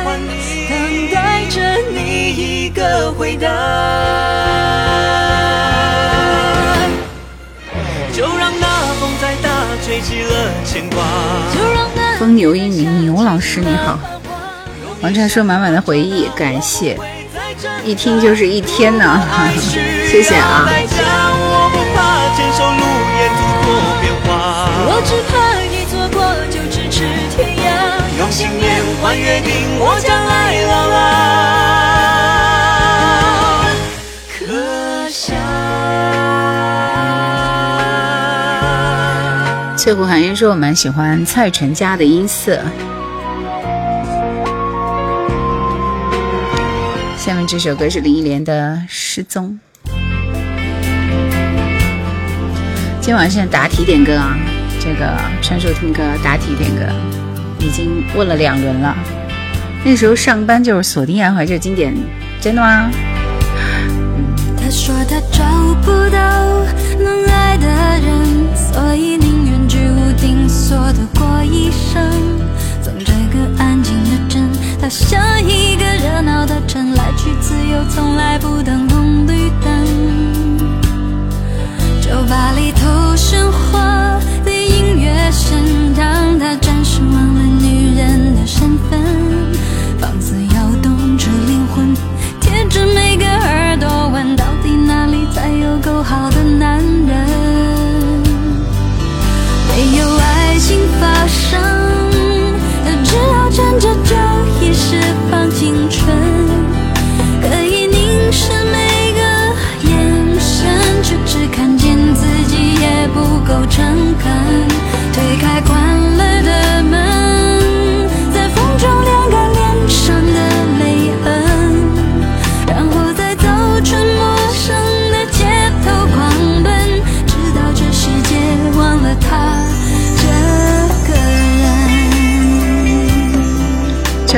还你，等待着你一个回答。风牛一鸣，牛老师你好。王战说满满的回忆，感谢，一听就是一天呢，谢谢啊。我只怕一错过就咫尺天涯，用信念换约定，我将翠湖寒烟说：“我蛮喜欢蔡淳佳的音色。”下面这首歌是林忆莲的《失踪》。今晚现在答题点歌啊，这个传说听歌答题点歌已经问了两轮了。那时候上班就是锁定安怀旧经典，真的吗？他说他找不到能爱的人，所以宁。定锁的过一生，从这个安静的镇到下一个热闹的城，来去自由，从来不等红绿灯。酒吧里头喧哗的音乐声，让他暂时忘了女人的身份。房子摇动着灵魂，贴着每个耳朵，问到底哪里才有够好的男人？没有爱情发生，只要站着就已释放青春。可以凝视每个眼神，却只看见自己也不够诚恳。推开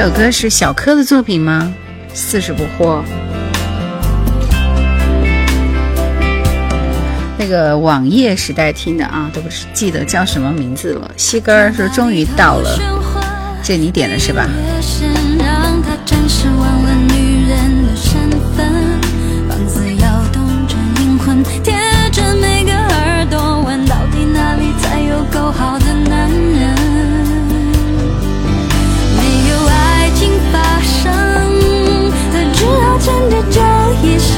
首歌是小柯的作品吗？四十不惑。那个网页时代听的啊，都不是记得叫什么名字了。西根儿说终于到了，这你点的是吧？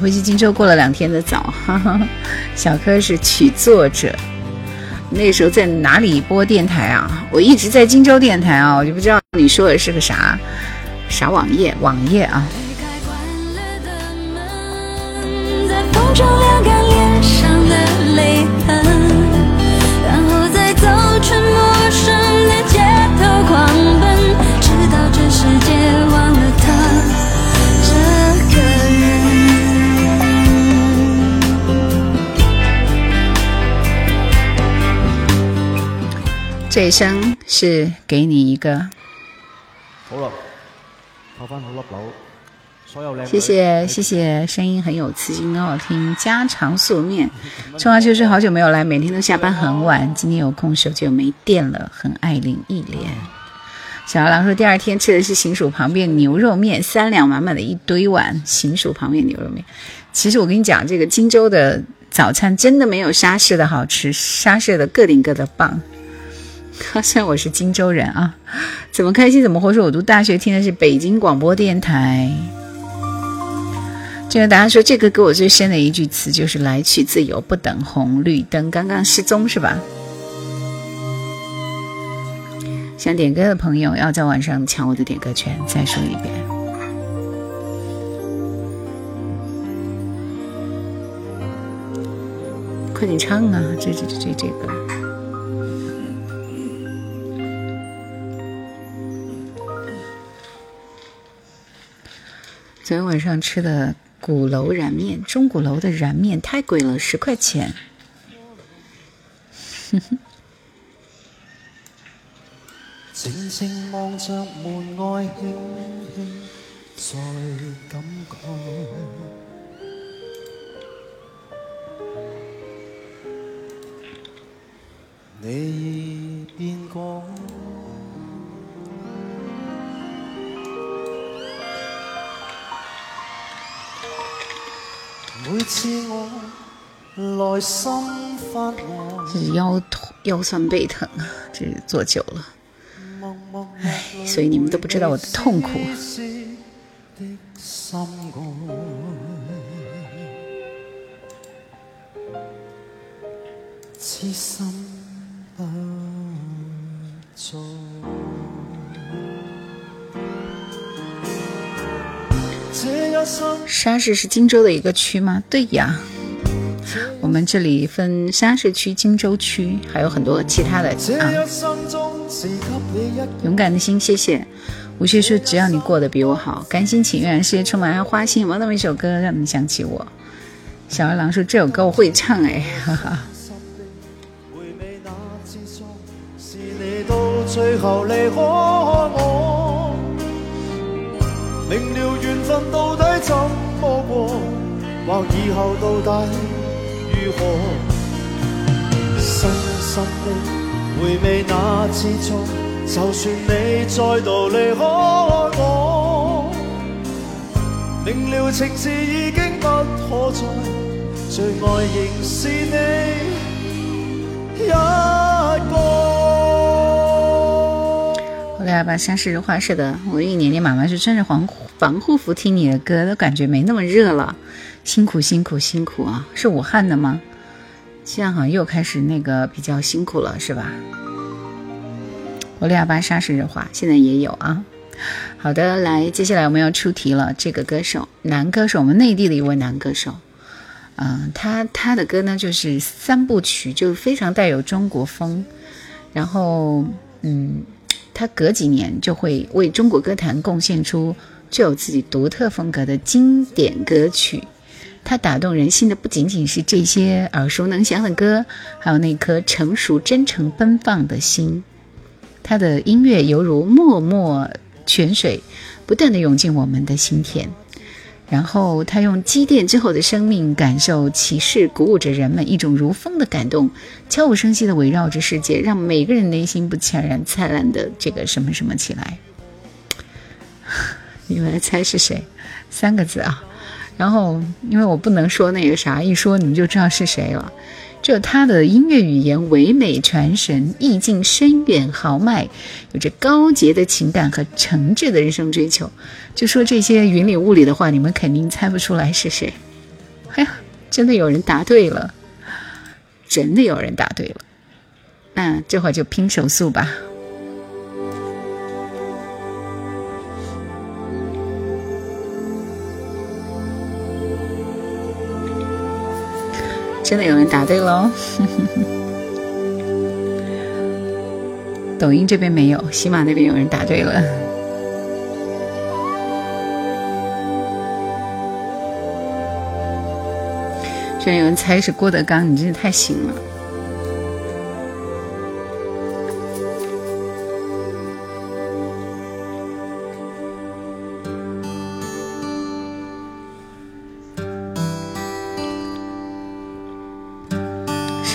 回去荆州过了两天的早，哈哈。小柯是曲作者，那时候在哪里播电台啊？我一直在荆州电台啊，我就不知道你说的是个啥啥网页网页啊。这一生是给你一个。好啦，拍翻好粒樓，谢谢谢谢，声音很有磁性，很好听。家常素面，春华秋水好久没有来，每天都下班很晚，今天有空手机又没电了，很爱林忆莲。小二郎说，第二天吃的是行署旁边牛肉面，三两满满的一堆碗行署旁边牛肉面。其实我跟你讲，这个荆州的早餐真的没有沙市的好吃，沙市的个顶个的棒。虽然我是荆州人啊，怎么开心怎么活。说我读大学听的是北京广播电台。这个大家说，这个给我最深的一句词就是“来去自由，不等红绿灯”。刚刚失踪是吧？想点歌的朋友要在晚上抢我的点歌权。再说一遍，快点唱啊！这这这这这个，昨天晚上吃的。鼓楼燃面，钟鼓楼的燃面太贵了，十块钱。静静望着门外，轻轻在感觉，你已变过。这是腰痛腰酸背疼啊，这是坐久了，唉，所以你们都不知道我的痛苦。沙市是荆州的一个区吗？对呀，我们这里分沙市区、荆州区，还有很多其他的啊。勇敢的心，谢谢。吴旭说：“只要你过得比我好，甘心情愿，世界充满爱花心。”有那么一首歌让你想起我。小二郎说：“这首歌我会唱。”哎，哈哈。明了缘分到底怎么过，或以后到底如何？深深的回味那次错，就算你再度离开我，明了情事已经不可再，最爱仍是你对啊，把沙市话是的，我一年年妈妈是穿着防防护服听你的歌，都感觉没那么热了。辛苦辛苦辛苦啊！是武汉的吗？现在好像又开始那个比较辛苦了，是吧？我利亚巴沙市话现在也有啊。好的，来，接下来我们要出题了。这个歌手，男歌手，我们内地的一位男歌手，嗯，他他的歌呢就是三部曲，就非常带有中国风，然后嗯。他隔几年就会为中国歌坛贡献出具有自己独特风格的经典歌曲。他打动人心的不仅仅是这些耳熟能详的歌，还有那颗成熟、真诚、奔放的心。他的音乐犹如脉脉泉水，不断地涌进我们的心田。然后他用积淀之后的生命感受启示，鼓舞着人们一种如风的感动，悄无声息地围绕着世界，让每个人内心不悄然灿烂的这个什么什么起来。你们猜是谁？三个字啊。然后因为我不能说那个啥，一说你们就知道是谁了。就他的音乐语言唯美传神，意境深远豪迈，有着高洁的情感和诚挚的人生追求。就说这些云里雾里的话，你们肯定猜不出来是谁。哎呀，真的有人答对了，真的有人答对了。那这会儿就拼手速吧。真的有人答对喽！抖音这边没有，喜马那边有人答对了。居然有人猜是郭德纲，你真是太行了！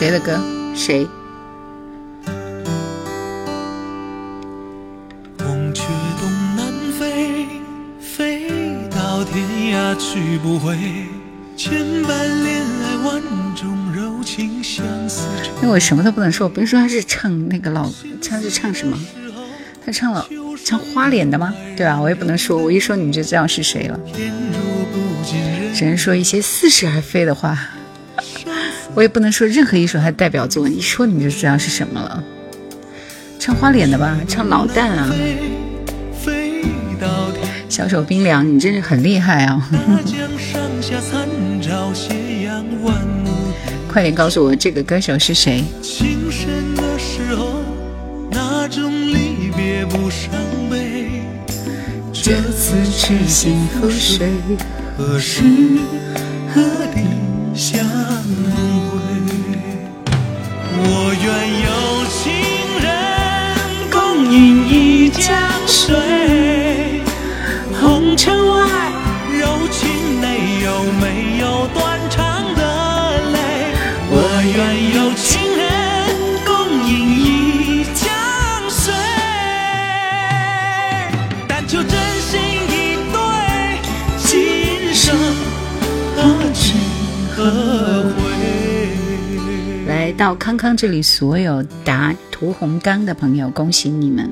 谁的歌？谁？风却东南飞，飞到天涯去不回。千般恋爱万种柔情相思成。因为我什么都不能说，我不是说他是唱那个老，他是唱什么？他唱了唱花脸的吗？对吧？我也不能说，我一说你就知道是谁了。只能说一些似是而非的话。我也不能说任何一首他的代表作，一说你们就知道是什么了。唱花脸的吧，唱老旦啊，飞到天小手冰凉，你真是很厉害啊！快点告诉我这个歌手是谁？的时候，那种离别不伤悲。这次去幸福谁？何时水，红尘外柔情内有没有断肠的泪？我愿有情人共饮一江水，但求真心一对，今生何去何回？来到康康这里，所有答屠洪刚的朋友，恭喜你们！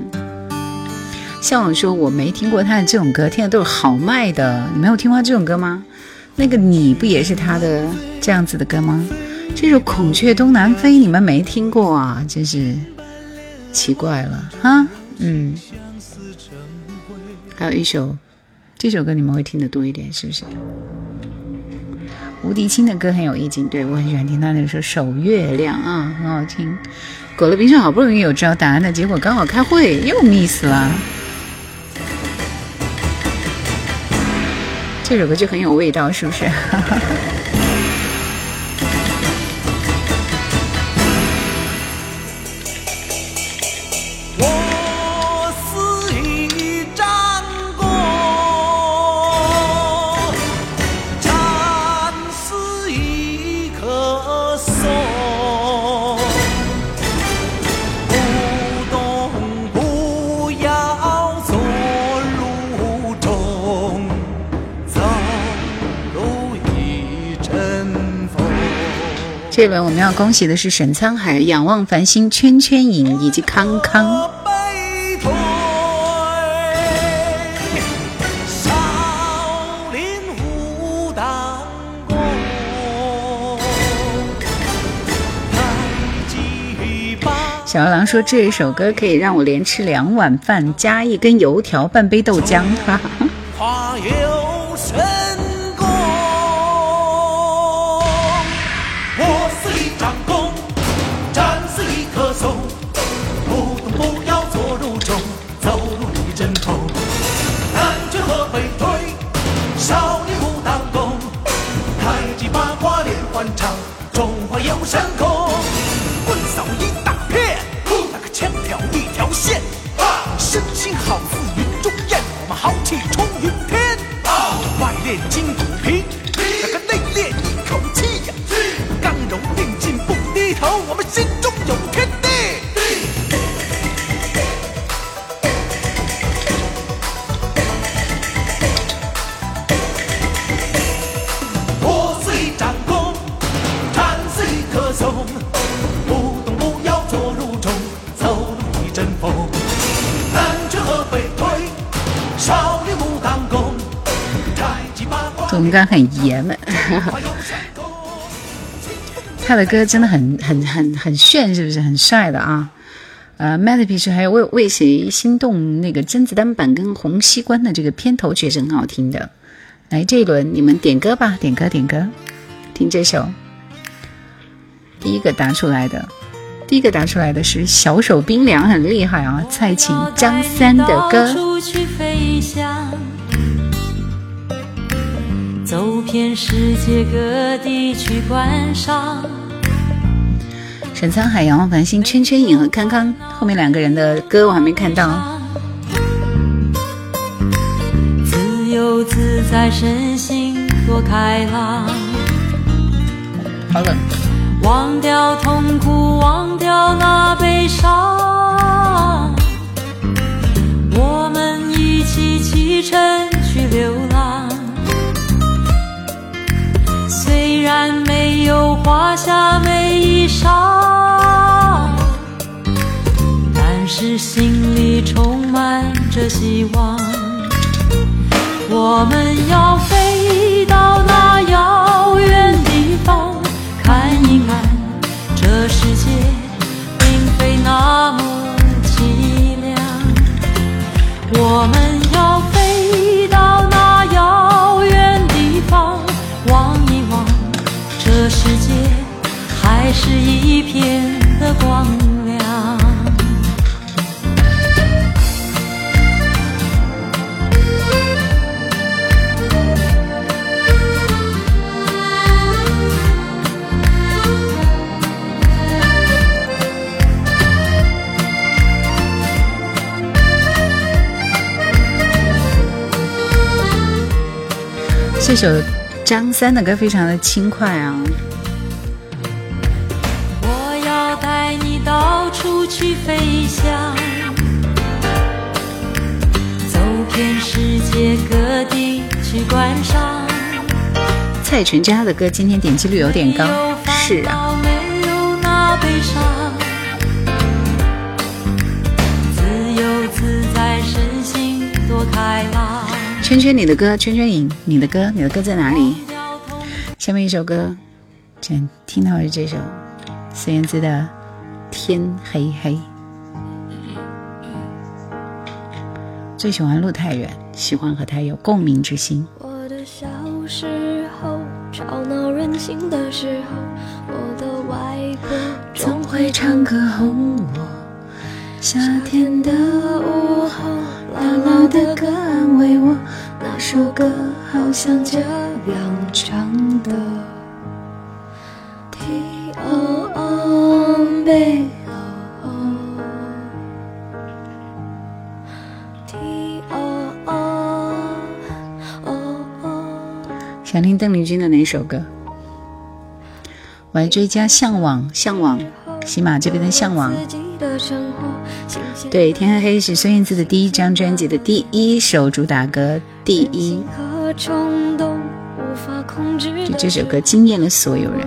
像我说我没听过他的这种歌，听的都是好卖的。你没有听过这种歌吗？那个你不也是他的这样子的歌吗？这首《孔雀东南飞》你们没听过啊？真是奇怪了哈。嗯，还有一首，这首歌你们会听得多一点，是不是？吴迪清的歌很有意境，对我很喜欢听他那首《守月亮》啊，很好听。裹了冰上，好不容易有知道答案的结果，刚好开会又 miss 了。这首歌就很有味道，是不是？这轮我们要恭喜的是沈沧海、仰望繁星、圈圈影以及康康。少林武当功，小二郎说这首歌可以让我连吃两碗饭，加一根油条，半杯豆浆。哈哈。八卦。总感很爷们，他的歌真的很很很很炫，是不是很帅的啊？呃 m a d p i c 还有为为谁心动那个甄子丹版跟洪熙官的这个片头曲是很好听的。来这一轮你们点歌吧，点歌点歌，听这首。第一个答出来的，第一个答出来的是小手冰凉，很厉害啊！蔡琴、张三的到歌。走遍世界各地去观赏。沈沧海、仰望繁星、圈圈影和康康后面两个人的歌我还没看到。自由自在，身心多开朗。好冷。忘掉痛苦，忘掉那悲伤，我们一起启程去流浪。然没有华厦美衣裳，但是心里充满着希望。我们要飞到那遥远地方，看一看这世界并非那么凄凉。我们是一片的光亮。这首张三的歌非常的轻快啊，去飞翔，走遍世界各地去观赏。蔡淳佳的歌今天点击率有点高，是啊，没有那悲伤，自由自在，身心多开朗。圈圈你的歌，圈圈影你的歌，你的歌在哪里？下面一首歌，先听到的是这首孙燕姿的《天黑黑》。最喜欢路太远，喜欢和他有共鸣之心。我的小时候，吵闹任性的时候，我的外婆总会唱歌哄我。夏天的午后，姥姥的歌安慰我，那首歌好像这样唱的。想听邓丽君的哪首歌？我还追加《向往》，向往，喜马这边的《向往》。对，《天黑黑》是孙燕姿的第一张专辑的第一首主打歌，第一。就这首歌惊艳了所有人。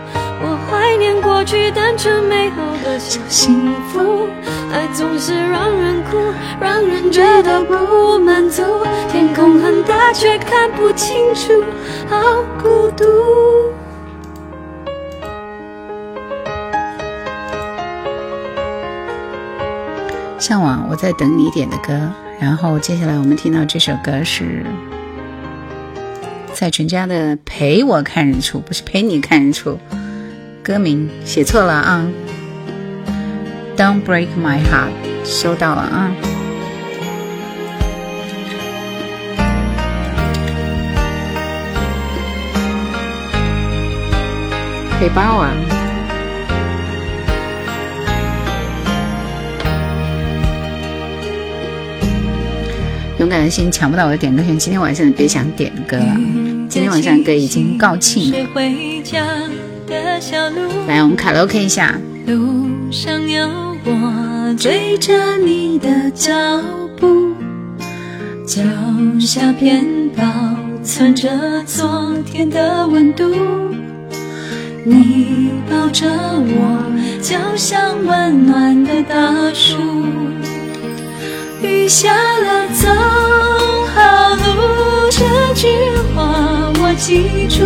怀念过去单纯美好的小幸福，爱总是让人哭，让人觉得不满足。天空很大，却看不清楚，好孤独。向往，我在等你点的歌。然后接下来我们听到这首歌是蔡淳佳的《陪我看日出》，不是陪你看日出。歌名写错了啊，Don't break my heart，收到了啊。背包啊。勇敢的心抢不到我的点歌权，今天晚上别想点歌了。今天晚上歌已经告罄。来，我们卡拉 OK 一下。路上有我追着你的脚步，脚下偏保存着昨天的温度。你抱着我，就像温暖的大树。雨下了，走好路，这句话我记住。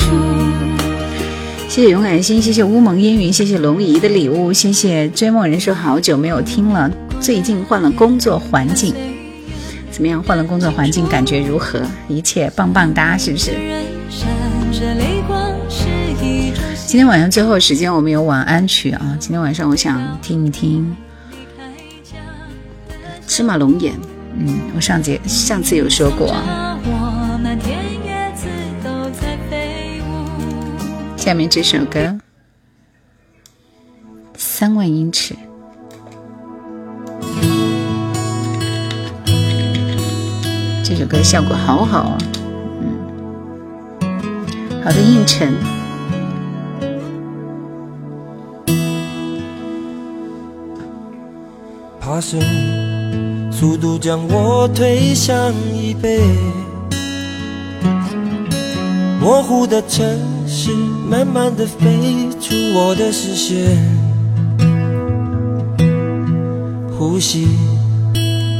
谢谢勇敢心，谢谢乌蒙烟云，谢谢龙姨的礼物，谢谢追梦人说好久没有听了，最近换了工作环境，怎么样？换了工作环境感觉如何？一切棒棒哒，是不是？今天晚上最后时间我们有晚安曲啊，今天晚上我想听一听芝麻龙眼，嗯，我上节上次有说过。下面这首歌《三万英尺》，这首歌效果好好啊，嗯，好的应承。爬升，速度将我推向椅背，模糊的城。市慢慢的飞出我的视线，呼吸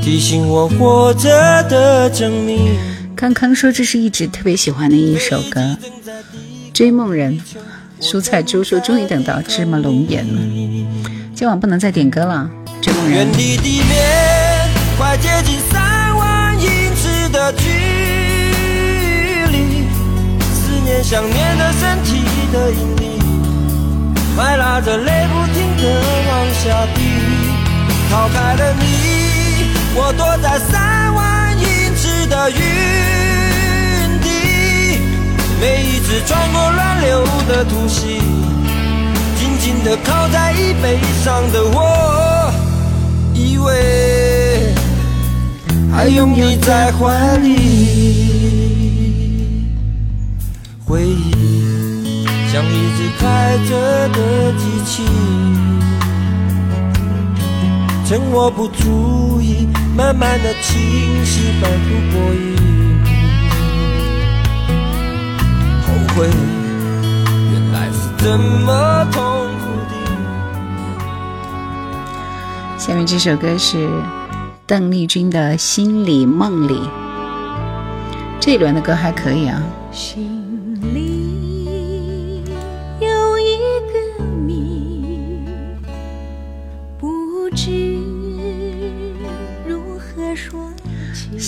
提醒我活着的证明。康康说这是一直特别喜欢的一首歌，《追梦人》。蔬菜猪说终于等到芝麻龙眼了，今晚不能再点歌了，《追梦人》。想念的身体的引力，快拉着泪不停的往下滴。逃开了你，我躲在三万英尺的云底。每一次穿过乱流的突袭，紧紧的靠在椅背上的我，以为还拥你在怀里。回忆像一直开着的机器，趁我不注意，慢慢的清晰，反复播音。后悔，原来是这么痛苦的。下面这首歌是邓丽君的《心里梦里》，这一轮的歌还可以啊。心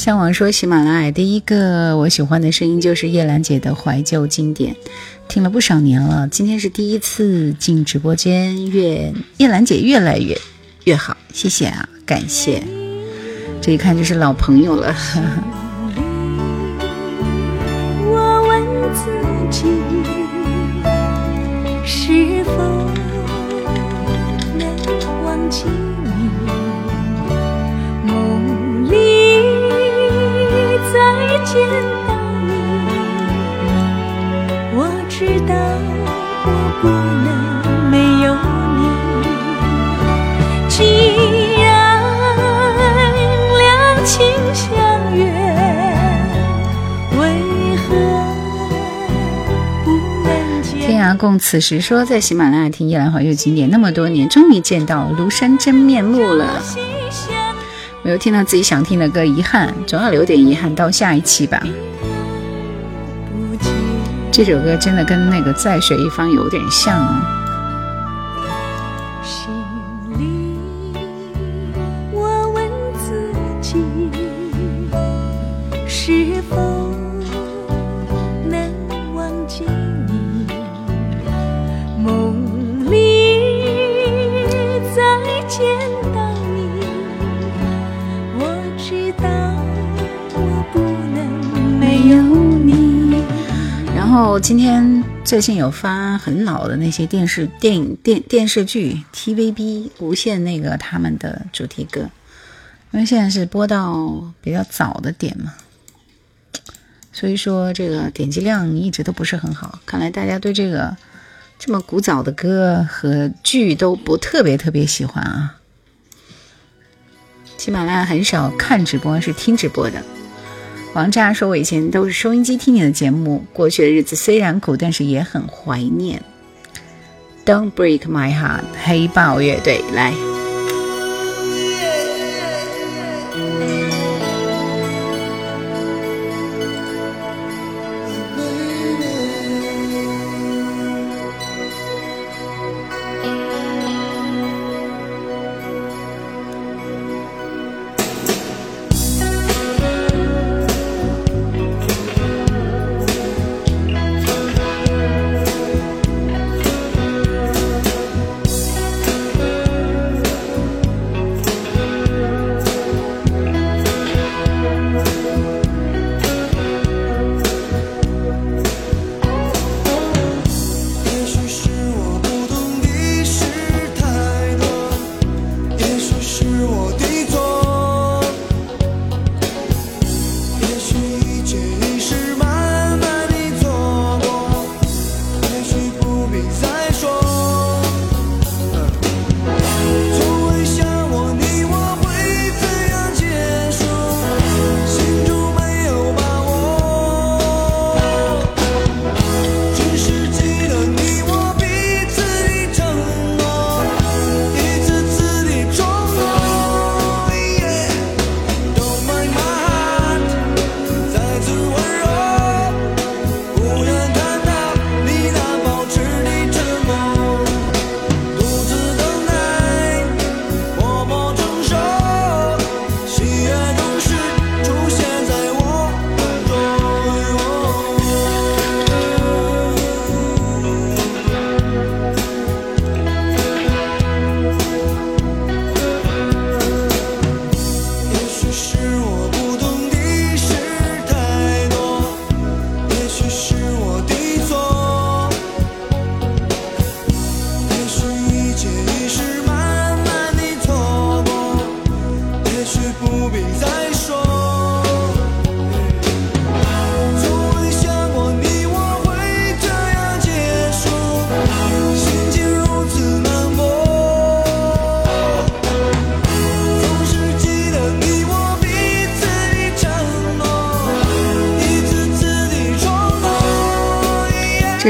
向往说喜马拉雅第一个我喜欢的声音就是叶兰姐的怀旧经典，听了不少年了，今天是第一次进直播间，愿叶兰姐越来越越好，谢谢啊，感谢，这一看就是老朋友了。我问自己，是否能忘记？见到你，我知道我不能没有你。既然两情相悦，为何不能见？天涯共此时说，在喜马拉雅听夜兰怀旧经典那么多年，终于见到庐山真面目了。没有听到自己想听的歌，遗憾，总要留点遗憾到下一期吧。这首歌真的跟那个在水一方有点像后。今天最近有发很老的那些电视、电影、电电视剧、TVB、无线那个他们的主题歌，因为现在是播到比较早的点嘛，所以说这个点击量一直都不是很好。看来大家对这个这么古早的歌和剧都不特别特别喜欢啊。喜马拉雅很少看直播，是听直播的。王炸说：“我以前都是收音机听你的节目，过去的日子虽然苦，但是也很怀念。” Don't break my heart，黑豹乐队来。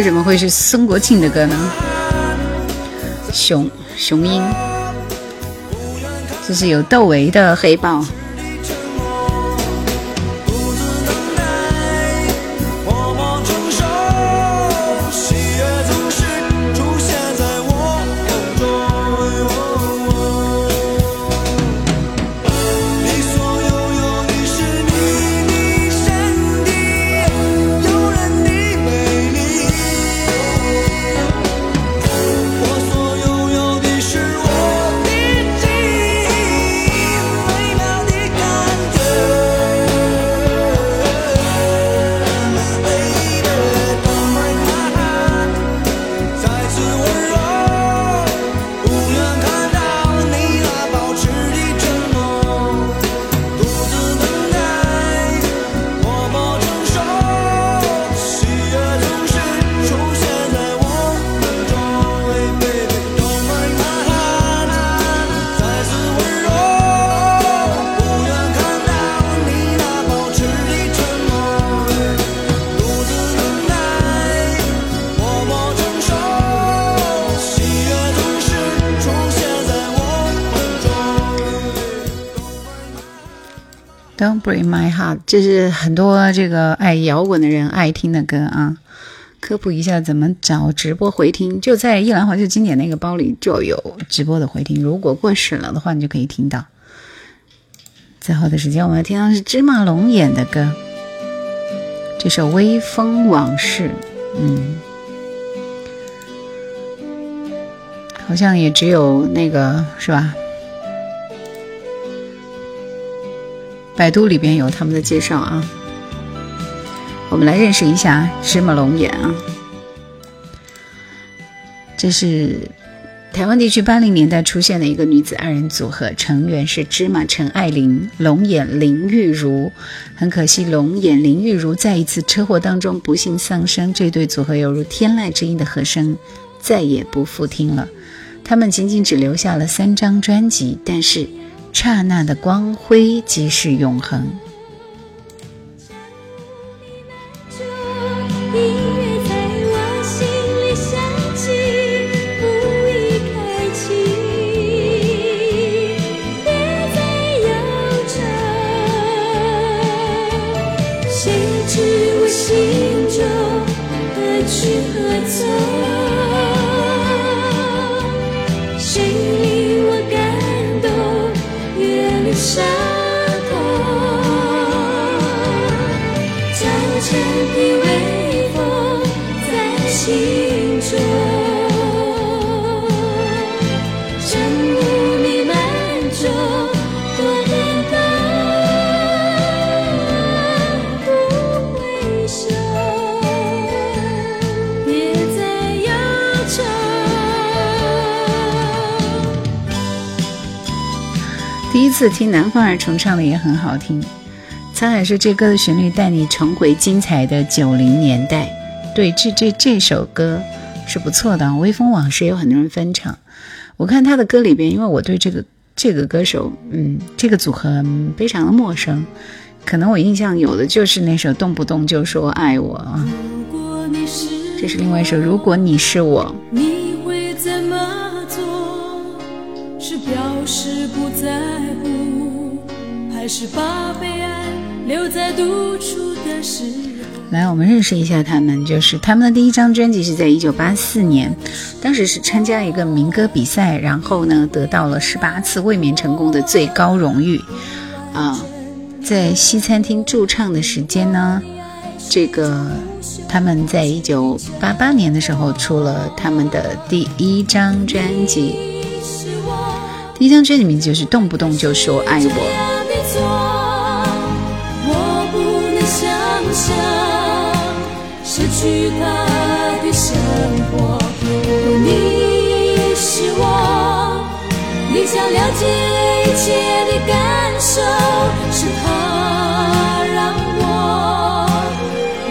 怎么会是孙国庆的歌呢？雄雄鹰，这是有窦唯的《黑豹》。这是很多这个爱摇滚的人爱听的歌啊。科普一下怎么找直播回听，就在一兰怀旧经典那个包里就有直播的回听。如果过审了的话，你就可以听到。最后的时间，我们要听到是芝麻龙演的歌，这首《微风往事》。嗯，好像也只有那个是吧？百度里边有他们的介绍啊，我们来认识一下芝麻龙眼啊。这是台湾地区八零年代出现的一个女子二人组合，成员是芝麻陈爱玲、龙眼林玉如。很可惜，龙眼林玉如在一次车祸当中不幸丧生。这对组合犹如天籁之音的和声，再也不复听了。他们仅仅只留下了三张专辑，但是。刹那的光辉即是永恒。次听南方儿重唱的也很好听，沧海说这歌的旋律带你重回精彩的九零年代。对，这这这首歌是不错的，《微风往事》有很多人翻唱。我看他的歌里边，因为我对这个这个歌手，嗯，这个组合非常的陌生，可能我印象有的就是那首《动不动就说爱我》啊。这是另外一首《如果你是我》。还是把悲哀留在独处的时来，我们认识一下他们。就是他们的第一张专辑是在一九八四年，当时是参加一个民歌比赛，然后呢得到了十八次卫冕成功的最高荣誉。啊，在西餐厅驻唱的时间呢，这个他们在一九八八年的时候出了他们的第一张专辑，第一张专辑名字就是《动不动就说爱我》。我不能想象失去他的生活。如你是我，你想了解一切的感受，是他让我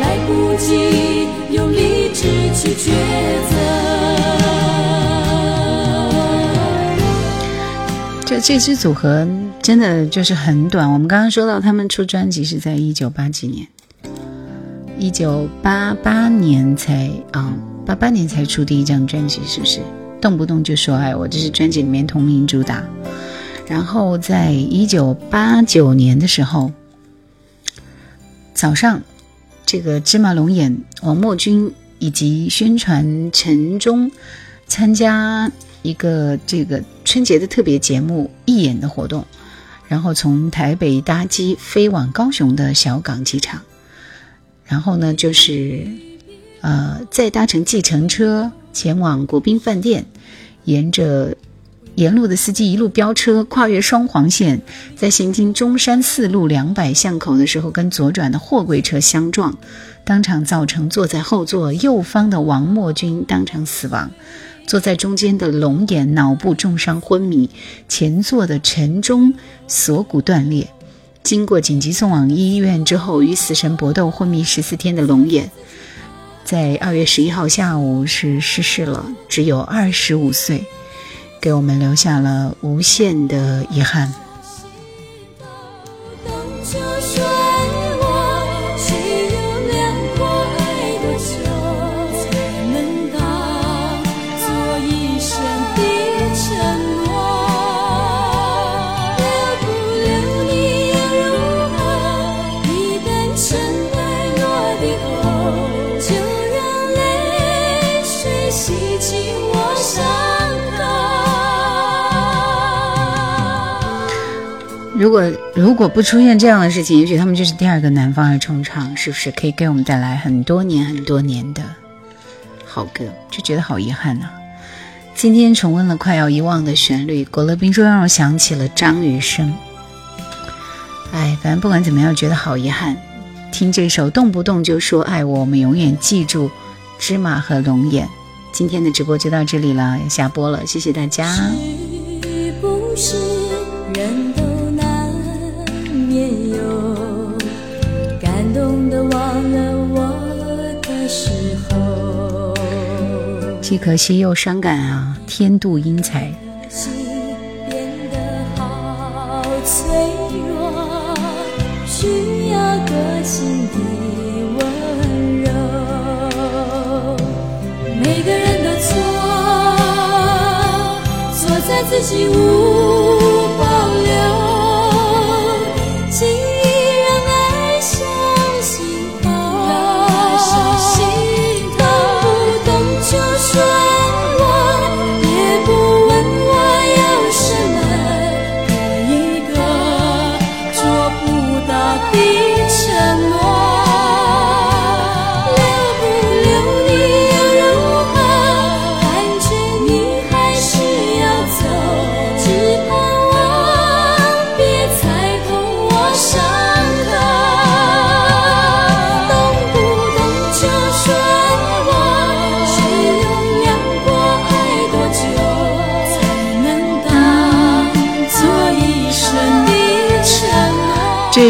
来不及用理智去抉择。这支组合真的就是很短。我们刚刚说到他们出专辑是在一九八几年。一九八八年才啊，八八年才出第一张专辑，是不是？动不动就说爱我，这是专辑里面同名主打。然后在一九八九年的时候，早上，这个芝麻龙眼王墨君以及宣传陈忠参加一个这个春节的特别节目义演的活动，然后从台北搭机飞往高雄的小港机场，然后呢就是呃再搭乘计程车前往国宾饭店，沿着。沿路的司机一路飙车，跨越双黄线，在行经中山四路两百巷口的时候，跟左转的货柜车相撞，当场造成坐在后座右方的王默军当场死亡，坐在中间的龙眼脑部重伤昏迷，前座的陈忠锁骨断裂。经过紧急送往医院之后，与死神搏斗昏迷十四天的龙眼，在二月十一号下午是逝世了，只有二十五岁。给我们留下了无限的遗憾。如果如果不出现这样的事情，也许他们就是第二个南方二重唱，是不是可以给我们带来很多年很多年的好歌？就觉得好遗憾呐。今天重温了快要遗忘的旋律，郭乐斌说让我想起了张雨生。哎，反正不管怎么样，觉得好遗憾。听这首动不动就说爱我，我们永远记住芝麻和龙眼。今天的直播就到这里了，下播了，谢谢大家。不是既可惜又伤感啊！天妒英才。自己无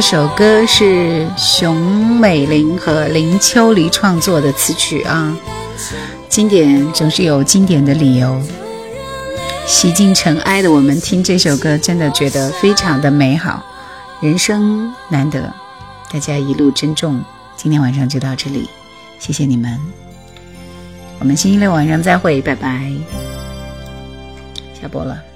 首歌是熊美玲和林秋离创作的词曲啊，经典总是有经典的理由。洗尽尘埃的我们听这首歌，真的觉得非常的美好。人生难得，大家一路珍重。今天晚上就到这里，谢谢你们。我们星期六晚上再会，拜拜。下播了。